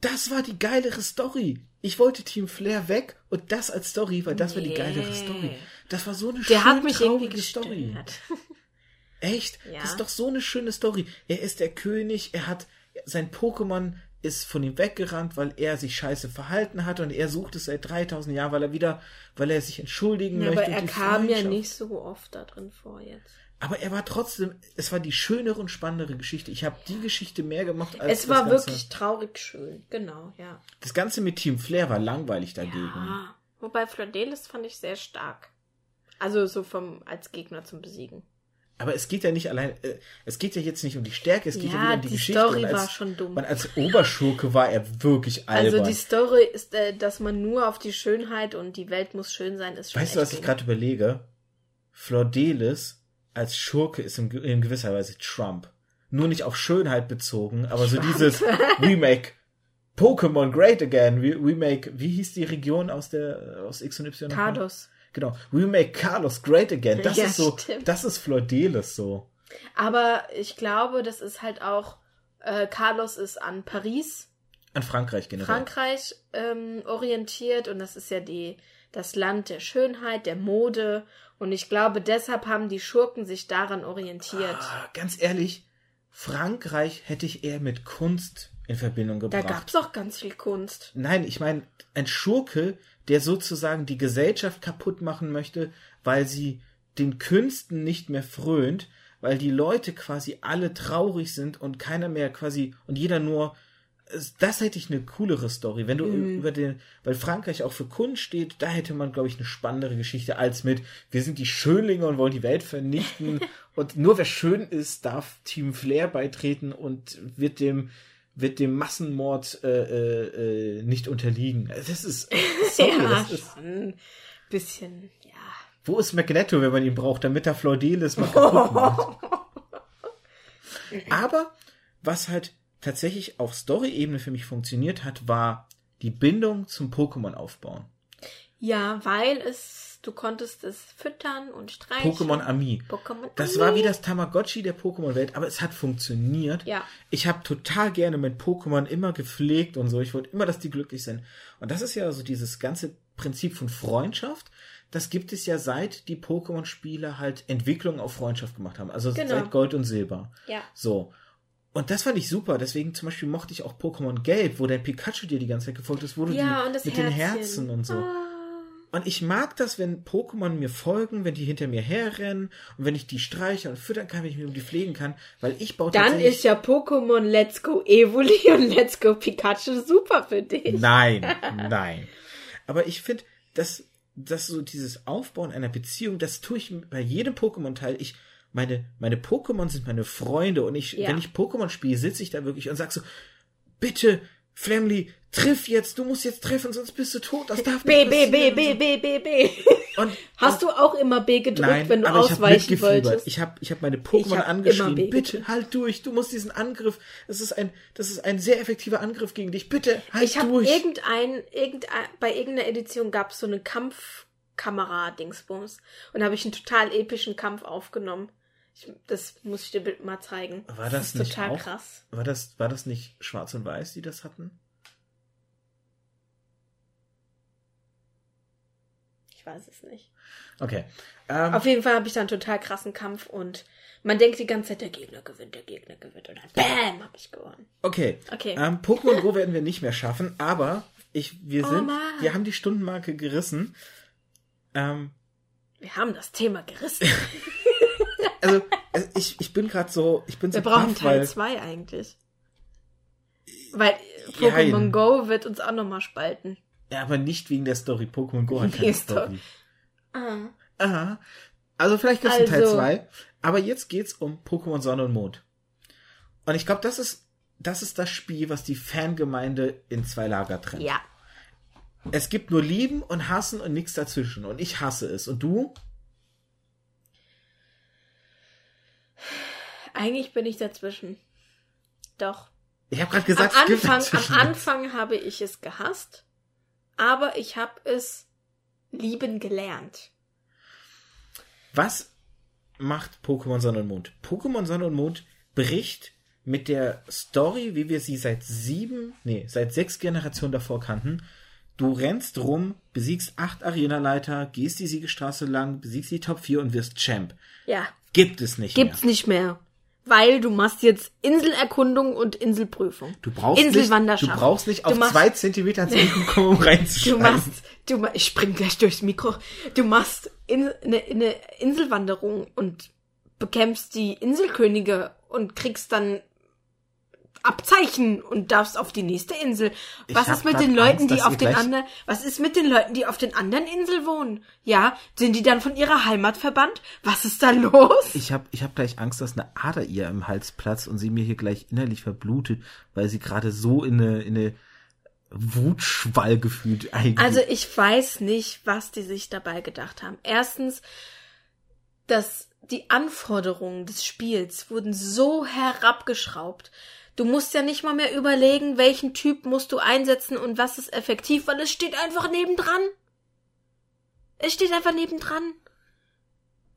Das war die geilere Story. Ich wollte Team Flair weg und das als Story, weil das war die geilere Nee. Story. Das war so eine Der schön hat mich irgendwie traurige Story. Echt? Ja. Das ist doch so eine schöne Story. Er ist der König, er hat sein Pokémon ist von ihm weggerannt, weil er sich scheiße verhalten hat und er sucht es seit 3000 Jahren, weil er wieder, weil er sich entschuldigen Ja, möchte. aber er kam ja nicht so oft da drin vor jetzt. Aber er war trotzdem, es war die schönere und spannendere Geschichte. Ich habe die Geschichte mehr gemacht als Es das war Ganze. wirklich traurig schön, genau, ja. Das Ganze mit Team Flair war langweilig dagegen. Ah, wobei Flordelis fand ich sehr stark. Also so vom als Gegner zum Besiegen. Aber es geht ja nicht allein, äh, es geht ja jetzt nicht um die Stärke, es geht ja, Ja, wieder um die, die Geschichte. Story und als, war schon dumm. Und als Oberschurke war er wirklich albern. Also die Story ist, äh, dass man nur auf die Schönheit und die Welt muss schön sein, ist schon Weißt du, was ich gerade überlege? Flordelis als Schurke ist in, in gewisser Weise Trump. Nur nicht auf Schönheit bezogen, aber so Trump. dieses We make Pokémon great again. We, we make, wie hieß die Region aus der, aus X und Y? nochmal? Genau. We make Carlos great again. Das Ja, ist so, stimmt. das ist Flordelis so. Aber ich glaube, das ist halt auch, äh, Carlos ist an Paris, An Frankreich generell. Frankreich ähm, orientiert und das ist ja die, das Land der Schönheit, der Mode und ich glaube, deshalb haben die Schurken sich daran orientiert. Ah, ganz ehrlich, Frankreich hätte ich eher mit Kunst in Verbindung da gebracht. gab's auch ganz viel Kunst. Nein, ich meine, ein Schurke, der sozusagen die Gesellschaft kaputt machen möchte, weil sie den Künsten nicht mehr frönt, weil die Leute quasi alle traurig sind und keiner mehr quasi und jeder nur es- das hätte ich eine coolere Story, wenn du Mhm. über den, weil Frankreich auch für Kunst steht, da hätte man, glaube ich, eine spannendere Geschichte als mit, wir sind die Schönlinge und wollen die Welt vernichten und nur wer schön ist, darf Team Flair beitreten und wird dem, wird dem Massenmord äh, äh, äh, nicht unterliegen. Das ist, sorry, ja, das ist, schon. bisschen, ja. Wo ist Magneto, wenn man ihn braucht, damit er Flordelis mal kaputt macht? Aber was halt tatsächlich auf Story-Ebene für mich funktioniert hat, war die Bindung zum Pokémon aufbauen. Ja, weil es, du konntest es füttern und streicheln. Pokémon Ami. Pokémon Das Ami. war wie das Tamagotchi der Pokémon-Welt, aber es hat funktioniert. Ja. Ich habe total gerne mit Pokémon immer gepflegt und so. Ich wollte immer, dass die glücklich sind. Und das ist ja so dieses ganze Prinzip von Freundschaft. Das gibt es ja seit die Pokémon-Spiele halt Entwicklung auf Freundschaft gemacht haben. Also Genau. seit Gold und Silber. Ja. So. Und das fand ich super. Deswegen zum Beispiel mochte ich auch Pokémon Gelb, wo dein Pikachu dir die ganze Zeit gefolgt ist, wo du Ja, die mit den Herzchen. Herzen und so. Ah. Und ich mag das, wenn Pokémon mir folgen, wenn die hinter mir herrennen und wenn ich die streiche und füttern kann, wenn ich mir um die pflegen kann, weil ich baue Dann ist ja Pokémon Let's Go Evoli und Let's Go Pikachu super für dich. Nein, nein. Aber ich finde, dass, dass so dieses Aufbauen einer Beziehung, das tue ich bei jedem Pokémon-Teil. Ich, meine, meine Pokémon sind meine Freunde und ich, Ja. wenn ich Pokémon spiele, sitze ich da wirklich und sag so, bitte, Flamly, triff jetzt, du musst jetzt treffen, sonst bist du tot, das darf B, nicht B, B, passieren. B, B, B, B. Und, Hast du auch immer B gedrückt, Nein, wenn du aber ich habe ausweichen mitgefiebert. wolltest? Ich habe ich hab meine Ich Pokémon hab angeschrien. immer B Bitte halt durch. Du musst diesen Angriff. Das ist ein, das ist ein sehr effektiver Angriff gegen dich. Bitte halt Ich habe durch. irgendein, irgendein, bei irgendeiner Edition gab es so eine Kampfkamera-Dingsbums. Und da habe ich einen total epischen Kampf aufgenommen. Ich, das muss ich dir mal zeigen. War das ist nicht total auch- krass. War das, war das nicht Schwarz und Weiß, die das hatten? Ich weiß es nicht. Okay. Ähm, Auf jeden Fall habe ich da einen total krassen Kampf und man denkt die ganze Zeit, der Gegner gewinnt, der Gegner gewinnt. Und dann BÄM, habe ich gewonnen. okay. Okay. Ähm, Pokémon Go werden wir nicht mehr schaffen, aber ich, wir Oh sind, Mann. wir haben die Stundenmarke gerissen. Ähm, Wir haben das Thema gerissen. also ich, ich bin gerade so, ich bin Wir so brauchen baff, Teil weil 2 eigentlich. Weil. Pokémon Go wird uns auch nochmal spalten. ja, aber nicht wegen der Story. Pokémon Go hat keine Story. Story. Ah. Aha. Also vielleicht gibt's einen Teil Also. 2. Aber jetzt geht's um Pokémon Sonne und Mond. Und ich glaube, das ist, das ist das Spiel, was die Fangemeinde in zwei Lager trennt. Ja. Es gibt nur Lieben und Hassen und nichts dazwischen. Und ich hasse es. Und du? Eigentlich bin ich dazwischen. Doch. Ich habe gerade gesagt, am Anfang, am. Anfang habe ich es gehasst, aber ich habe es lieben gelernt. Was macht Pokémon Sonne und Mond? Pokémon Sonne und Mond bricht mit der Story, wie wir sie seit sieben, nee, seit sechs Generationen davor kannten. Du rennst rum, besiegst acht Arenaleiter, gehst die Siegestraße lang, besiegst die Top 4 und wirst Champ. Ja, Gibt es nicht gibt's mehr. nicht mehr. Weil du machst jetzt Inselerkundung und Inselprüfung. Du brauchst nicht, du Inselwanderschaft. brauchst nicht Du auf machst- zwei Zentimeter ans Mikro kommen, um Du reinzuschreiben. machst, du ich spring gleich durchs Mikro. Du machst in, eine, eine Inselwanderung und bekämpfst die Inselkönige und kriegst dann Abzeichen und darfst auf die nächste Insel. Was hab ist mit den Leuten, Angst, die auf den anderen, was ist mit den Leuten, die auf den anderen Inseln wohnen? Ja, sind die dann von ihrer Heimat verbannt? Was ist da los? Ich habe ich hab gleich Angst, dass eine Ader ihr im Hals platzt und sie mir hier gleich innerlich verblutet, weil sie gerade so in eine, in eine Wutschwall gefühlt eigentlich. Also ich weiß nicht, was die sich dabei gedacht haben. Erstens, dass die Anforderungen des Spiels wurden so herabgeschraubt. Du musst ja nicht mal mehr überlegen, welchen Typ musst du einsetzen und was ist effektiv, weil es steht einfach nebendran. Es steht einfach nebendran.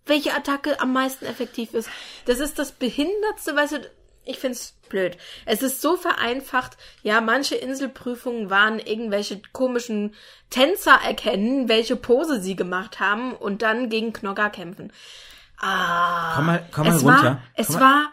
Welche Attacke am meisten effektiv ist. Das ist das Behindertste, weißt du, ich find's blöd. Es ist so vereinfacht. Ja, manche Inselprüfungen waren irgendwelche komischen Tänzer erkennen, welche Pose sie gemacht haben und dann gegen Knogger kämpfen. Ah. Komm mal- komm mal es runter. War, es Komm war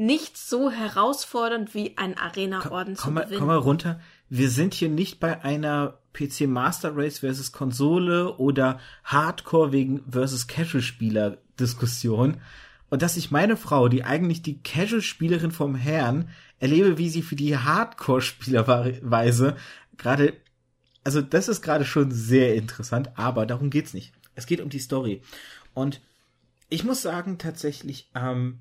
nicht so herausfordernd wie ein Arena-Orden zu komm, mal, gewinnen. komm mal runter. Wir sind hier nicht bei einer PC Master Race versus Konsole oder Hardcore wegen versus Casual Spieler Diskussion. Und dass ich meine Frau, die eigentlich die Casual Spielerin vom Herrn, erlebe, wie sie für die Hardcore Spielerweise gerade, also das ist gerade schon sehr interessant, aber darum geht's nicht. Es geht um die Story. Und ich muss sagen, tatsächlich, ähm,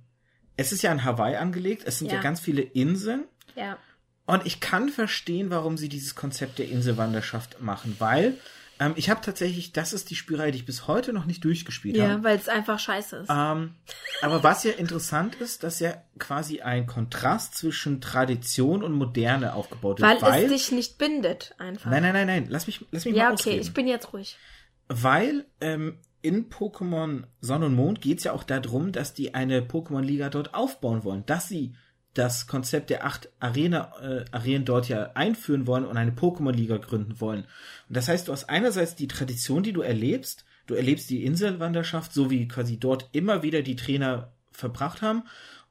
es ist ja in Hawaii angelegt, es sind ja, Ja. ganz viele Inseln. ja. Und ich kann verstehen, warum sie dieses Konzept der Inselwanderschaft machen, weil Ähm, ich habe tatsächlich, das ist die Spielreihe, die ich bis heute noch nicht durchgespielt Ja, habe. weil es einfach scheiße ist. Ähm, aber was ja interessant ist, dass ja quasi ein Kontrast zwischen Tradition und Moderne aufgebaut weil, wird. es dich nicht bindet, einfach. nein, nein, nein, nein, lass mich, lass mich ja, mal okay, ausreden. ich bin jetzt ruhig. Weil ähm, in Pokémon Sonne und Mond geht es ja auch darum, dass die eine Pokémon-Liga dort aufbauen wollen, dass sie das Konzept der acht Arena, äh, Arenen dort ja einführen wollen und eine Pokémon-Liga gründen wollen. Und das heißt, du hast einerseits die Tradition, die du erlebst, du erlebst die Inselwanderschaft, so wie quasi dort immer wieder die Trainer verbracht haben,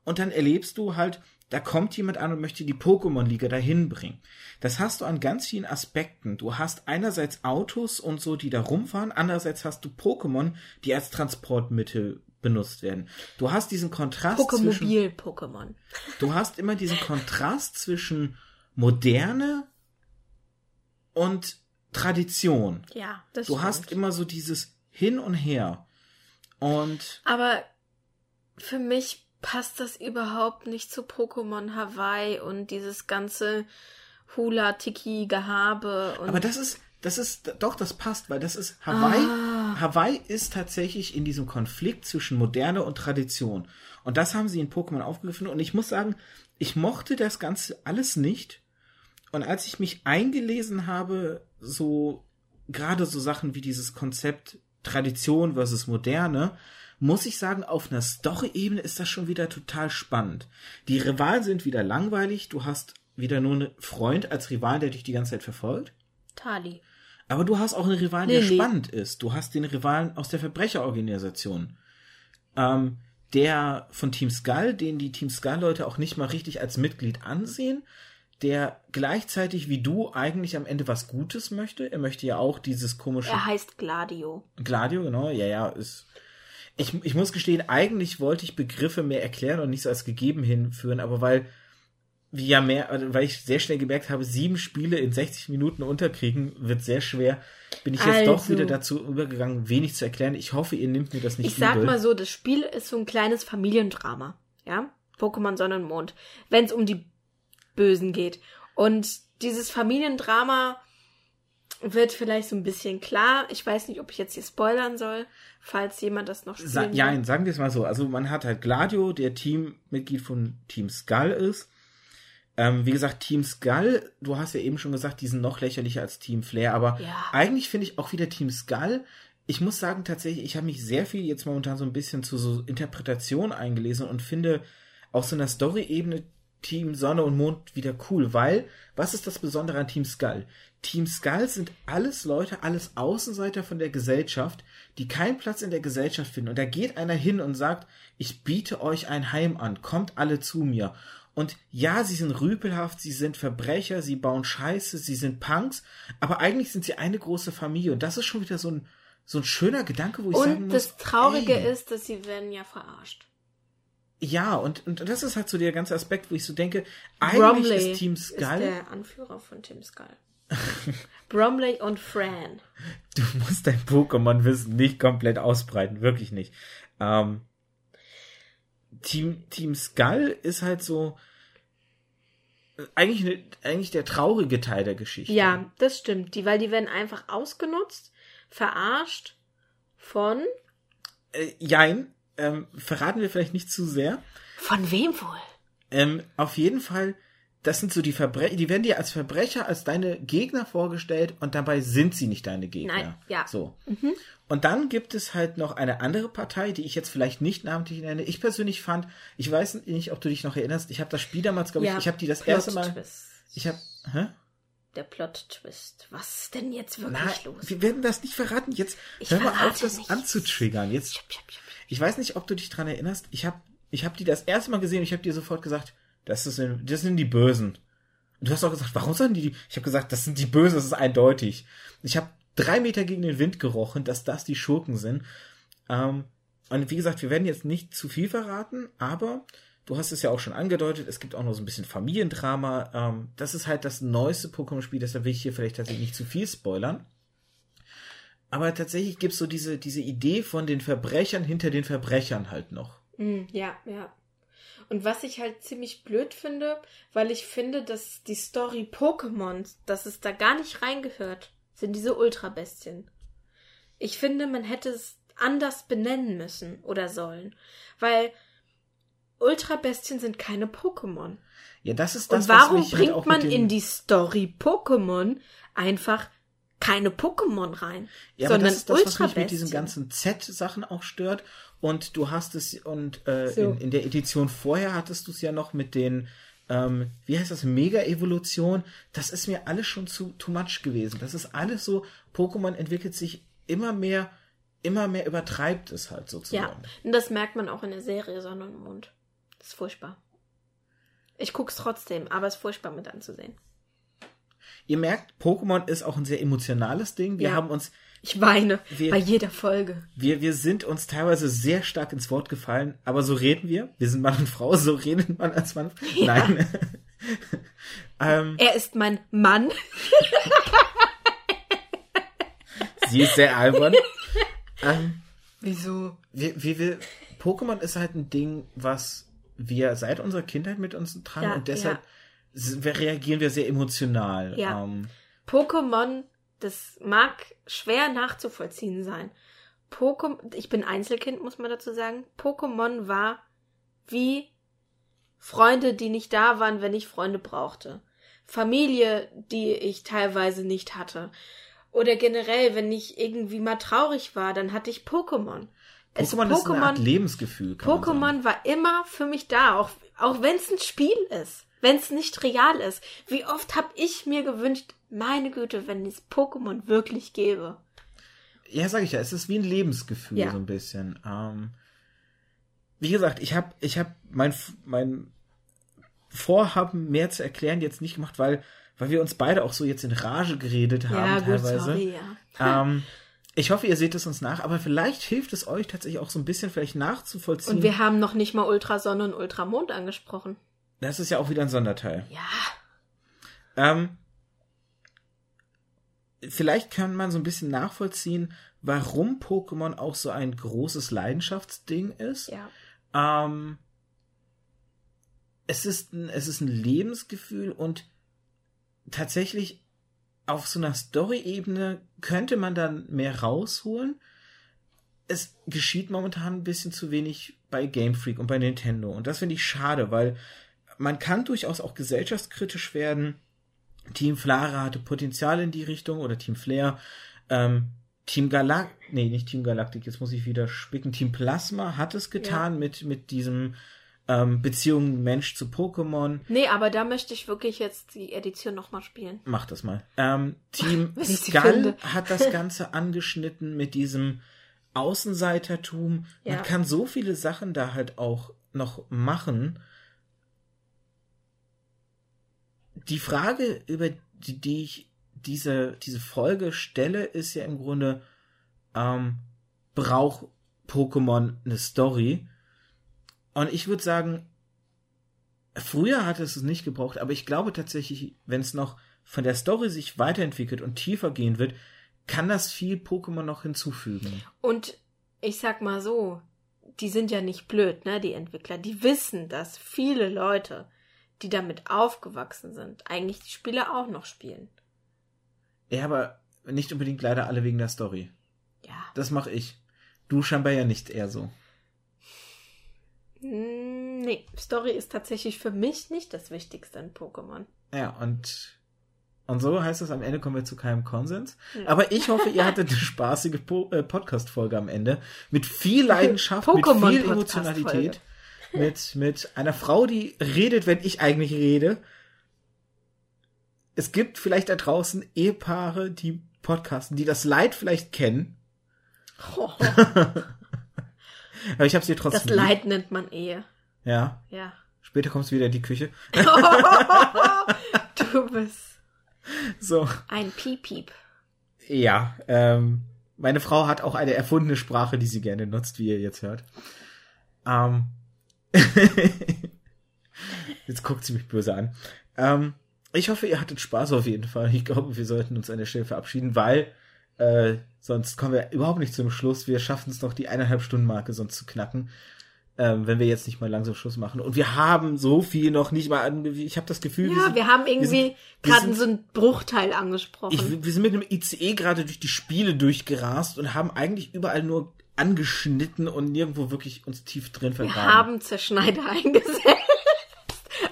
und dann erlebst du halt, da kommt jemand an und möchte die Pokémon-Liga dahin bringen. Das hast du an ganz vielen Aspekten. Du hast einerseits Autos und so, die da rumfahren, andererseits hast du Pokémon, die als Transportmittel benutzt werden. Du hast diesen Kontrast zwischen, Pokemobil-Pokémon. du hast immer diesen Kontrast zwischen Moderne und Tradition. Ja, das Du stimmt. hast immer so dieses Hin und Her. Und Aber für mich passt das überhaupt nicht zu Pokémon Hawaii und dieses ganze Hula-Tiki-Gehabe. und- Aber das ist, das ist, doch, das passt, weil das ist Hawaii. Ah. Hawaii ist tatsächlich in diesem Konflikt zwischen Moderne und Tradition. Und das haben sie in Pokémon aufgegriffen. Und ich muss sagen, ich mochte das Ganze alles nicht. Und als ich mich eingelesen habe, so, gerade so Sachen wie dieses Konzept Tradition versus Moderne, muss ich sagen, auf einer Story-Ebene ist das schon wieder total spannend. Die Rivalen sind wieder langweilig. Du hast wieder nur einen Freund als Rival, der dich die ganze Zeit verfolgt. Tali. Aber du hast auch einen Rivalen, der Lilly. spannend ist. Du hast den Rivalen aus der Verbrecherorganisation. Ähm, der von Team Skull, den die Team Skull-Leute auch nicht mal richtig als Mitglied ansehen, der gleichzeitig wie du eigentlich am Ende was Gutes möchte. Er möchte ja auch dieses komische Er heißt Gladio. Gladio, genau, ja, ja, ist. Ich, ich muss gestehen, eigentlich wollte ich Begriffe mehr erklären und nicht so als gegeben hinführen, aber weil wie ja mehr, also weil ich sehr schnell gemerkt habe, sieben Spiele in 60 Minuten unterkriegen, wird sehr schwer, bin ich jetzt doch Also. wieder dazu übergegangen, wenig zu erklären. Ich hoffe, ihr nehmt mir das nicht Ich sag übel. mal so, das Spiel ist so ein kleines Familiendrama. Ja? Pokémon Sonne und Mond. Wenn es um die Bösen geht. Und dieses Familiendrama wird vielleicht so ein bisschen klar. Ich weiß nicht, ob ich jetzt hier spoilern soll, falls jemand das noch spielen Sa will. ja, sagen wir es mal so. Also man hat halt Gladio, der Teammitglied von Team Skull ist. Ähm, wie gesagt, Team Skull, du hast ja eben schon gesagt, die sind noch lächerlicher als Team Flair, aber Ja. eigentlich finde ich auch wieder Team Skull. Ich muss sagen, tatsächlich, ich habe mich sehr viel jetzt momentan so ein bisschen zu so Interpretation eingelesen und finde auf so einer Story-Ebene Team Sonne und Mond wieder cool, weil was ist das Besondere an Team Skull? Team Skull sind alles Leute, alles Außenseiter von der Gesellschaft, die keinen Platz in der Gesellschaft finden. Und da geht einer hin und sagt, ich biete euch ein Heim an, kommt alle zu mir. Und ja, sie sind rüpelhaft, sie sind Verbrecher, sie bauen Scheiße, sie sind Punks, aber eigentlich sind sie eine große Familie. Und das ist schon wieder so ein, so ein schöner Gedanke, wo ich sagen Und muss, das Traurige ey, ist, dass sie werden ja verarscht. ja, und, und das ist halt so der ganze Aspekt, wo ich so denke, eigentlich Bromley ist Team ist Skull, der Anführer von Team Skull. Bromley und Fran. du musst dein Pokémon-Wissen nicht komplett ausbreiten, wirklich nicht. Ähm, Team, Team Skull ist halt so äh, eigentlich, ne, eigentlich der traurige Teil der Geschichte. Ja, das stimmt. Die, weil die werden einfach ausgenutzt, verarscht von. Äh, jein, ähm, verraten wir vielleicht nicht zu sehr. Von wem wohl? Ähm, auf jeden Fall, das sind so die Verbrecher, die werden dir als Verbrecher, als deine Gegner vorgestellt und dabei sind sie nicht deine Gegner. Nein, ja. So. Und dann gibt es halt noch eine andere Partei, die ich jetzt vielleicht nicht namentlich nenne. Ich persönlich fand, ich weiß nicht, ob du dich noch erinnerst, ich habe das Spiel damals, glaube ich, ich habe die das erste Mal, Plot-Twist. ich habe, hä? Der Plot-Twist. Was ist denn jetzt wirklich Nein, los? wir werden das nicht verraten. Jetzt Ich hör mal auf, das nichts. anzutriggern. Jetzt. Ich weiß nicht, ob du dich dran erinnerst. Ich habe ich hab die das erste Mal gesehen und ich habe dir sofort gesagt, das, ist, das sind die Bösen. Und du hast auch gesagt, warum sollen die die? Ich habe gesagt, das sind die Bösen, das ist eindeutig. Ich habe drei Meter gegen den Wind gerochen, dass das die Schurken sind. Ähm, und wie gesagt, wir werden jetzt nicht zu viel verraten, aber du hast es ja auch schon angedeutet, es gibt auch noch so ein bisschen Familiendrama. Ähm, das ist halt das neueste Pokémon-Spiel, deshalb will ich hier vielleicht tatsächlich nicht zu viel spoilern. Aber tatsächlich gibt's so diese, diese Idee von den Verbrechern hinter den Verbrechern halt noch. Mm, ja, ja. Und was ich halt ziemlich blöd finde, weil ich finde, dass die Story Pokémon, dass es da gar nicht reingehört. sind diese Ultrabestien. Ich finde, man hätte es anders benennen müssen oder sollen, weil Ultrabestien sind keine Pokémon. Ja, das ist das, Und warum was mich halt bringt auch man in die Story Pokémon einfach keine Pokémon rein, ja, aber sondern das ist das, was mich mit diesen ganzen Z-Sachen auch stört. Und du hast es, und äh, So. in, in der Edition vorher hattest du es ja noch mit den, ähm, wie heißt das, Mega-Evolution. Das ist mir alles schon zu too much gewesen. Das ist alles so, Pokémon entwickelt sich immer mehr, immer mehr übertreibt es halt Ja, sozusagen. und das merkt man auch in der Serie Sonne und Mond. Das ist furchtbar. Ich guck's trotzdem, aber es ist furchtbar mit anzusehen. Ihr merkt, Pokémon ist auch ein sehr emotionales Ding. Wir Ja. haben uns Ich weine Wir- bei jeder Folge. Wir, wir sind uns teilweise sehr stark ins Wort gefallen, aber so reden wir. Wir sind Mann und Frau, so redet man als Mann. Ja. Nein. ähm, Er ist mein Mann. sie ist sehr albern. ähm, Wieso? wir, wir, wir, Pokémon ist halt ein Ding, was wir seit unserer Kindheit mit uns tragen Ja, und deshalb wir reagieren wir sehr emotional. Ja. Ähm, Pokémon, das mag schwer nachzuvollziehen sein. Pokémon, ich bin Einzelkind, muss man dazu sagen. Pokémon war wie Freunde, die nicht da waren, wenn ich Freunde brauchte. Familie, die ich teilweise nicht hatte. Oder generell, wenn ich irgendwie mal traurig war, dann hatte ich Pokémon. Es- Pokémon ist Art Lebensgefühl. Pokémon war immer für mich da, auch, auch wenn es ein Spiel ist, wenn es nicht real ist. Wie oft habe ich mir gewünscht, meine Güte, wenn es Pokémon wirklich gäbe. Ja, sag ich ja, es ist wie ein Lebensgefühl Ja. so ein bisschen. Ähm, wie gesagt, ich habe ich hab mein mein Vorhaben mehr zu erklären jetzt nicht gemacht, weil weil wir uns beide auch so jetzt in Rage geredet haben ja, gut, teilweise. sorry, ja. Ähm, ich hoffe, ihr seht es uns nach, aber vielleicht hilft es euch tatsächlich auch so ein bisschen vielleicht nachzuvollziehen. Und wir haben noch nicht mal Ultrasonne und Ultramond angesprochen. Das ist ja auch wieder ein Sonderteil. Ja. Ähm, vielleicht kann man so ein bisschen nachvollziehen, warum Pokémon auch so ein großes Leidenschaftsding ist. Ja. Ähm, es ist ein, es ist ein Lebensgefühl und tatsächlich auf so einer Story-Ebene könnte man dann mehr rausholen. Es geschieht momentan ein bisschen zu wenig bei Game Freak und bei Nintendo. Und das finde ich schade, weil man kann durchaus auch gesellschaftskritisch werden. Team Flara hatte Potenzial in die Richtung oder Team Flair. Ähm, Team Galactic, nee, nicht Team Galactic, jetzt muss ich wieder spicken. Team Plasma hat es getan mit, mit diesem ähm, Beziehung Mensch zu Pokémon. Nee, aber da möchte ich wirklich jetzt die Edition nochmal spielen. Mach das mal. Ähm, Team Skull hat das Ganze angeschnitten mit diesem Außenseitertum. Ja. Man kann so viele Sachen da halt auch noch machen. Die Frage, über die, die ich diese, diese Folge stelle, ist ja im Grunde, ähm, braucht Pokémon eine Story? Und ich würde sagen, früher hatte es es nicht gebraucht, aber ich glaube tatsächlich, wenn es noch von der Story sich weiterentwickelt und tiefer gehen wird, kann das viel Pokémon noch hinzufügen. Und ich sag mal so, die sind ja nicht blöd, ne, die Entwickler. Die wissen, dass viele Leute, die damit aufgewachsen sind, eigentlich die Spiele auch noch spielen. Ja, aber nicht unbedingt leider alle wegen der Story. Ja. Das mache ich. Du scheinbar ja nicht eher so. Mm, Nee, Story ist tatsächlich für mich nicht das Wichtigste in Pokémon. Ja, und, und so heißt es, am Ende kommen wir zu keinem Konsens. Ja. Aber ich hoffe, ihr hattet eine spaßige po äh, Podcast-Folge am Ende. Mit viel Leidenschaft, mit viel. Emotionalität. Mit, mit einer Frau, die redet, wenn ich eigentlich rede. Es gibt vielleicht da draußen Ehepaare, die podcasten, die das Leid vielleicht kennen. Aber ich habe sie trotzdem. Das lieb. Leid nennt man Ehe. Ja. Ja. Später kommst du wieder in die Küche. du bist So. ein Piep-Piep. Ja, ähm, meine Frau hat auch eine erfundene Sprache, die sie gerne nutzt, wie ihr jetzt hört. Ähm, jetzt guckt sie mich böse an. Ähm, ich hoffe, ihr hattet Spaß auf jeden Fall. Ich glaube, wir sollten uns an der Stelle verabschieden, weil äh, sonst kommen wir überhaupt nicht zum Schluss. Wir schaffen es noch, die eineinhalb Stunden Marke sonst zu knacken. ähm, wenn wir jetzt nicht mal langsam Schluss machen. Und wir haben so viel noch nicht mal an. Ich habe das Gefühl, Ja, wir, sind, wir haben irgendwie gerade so einen Bruchteil angesprochen. ich, wir sind mit einem ICE gerade durch die Spiele durchgerast und haben eigentlich überall nur angeschnitten und nirgendwo wirklich uns tief drin wir vergraben. haben Zerschneider eingesetzt.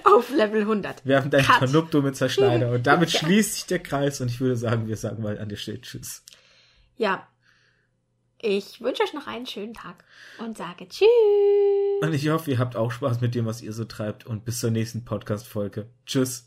Auf Level 100. Wir haben dein Cut. Tanukto mit Zerschneider. Und damit schließt sich der Kreis und ich würde sagen, wir sagen mal an der Stelle Tschüss. Ja. Ich wünsche euch noch einen schönen Tag und sage Tschüss. Und ich hoffe, ihr habt auch Spaß mit dem, was ihr so treibt und bis zur nächsten Podcast-Folge. Tschüss.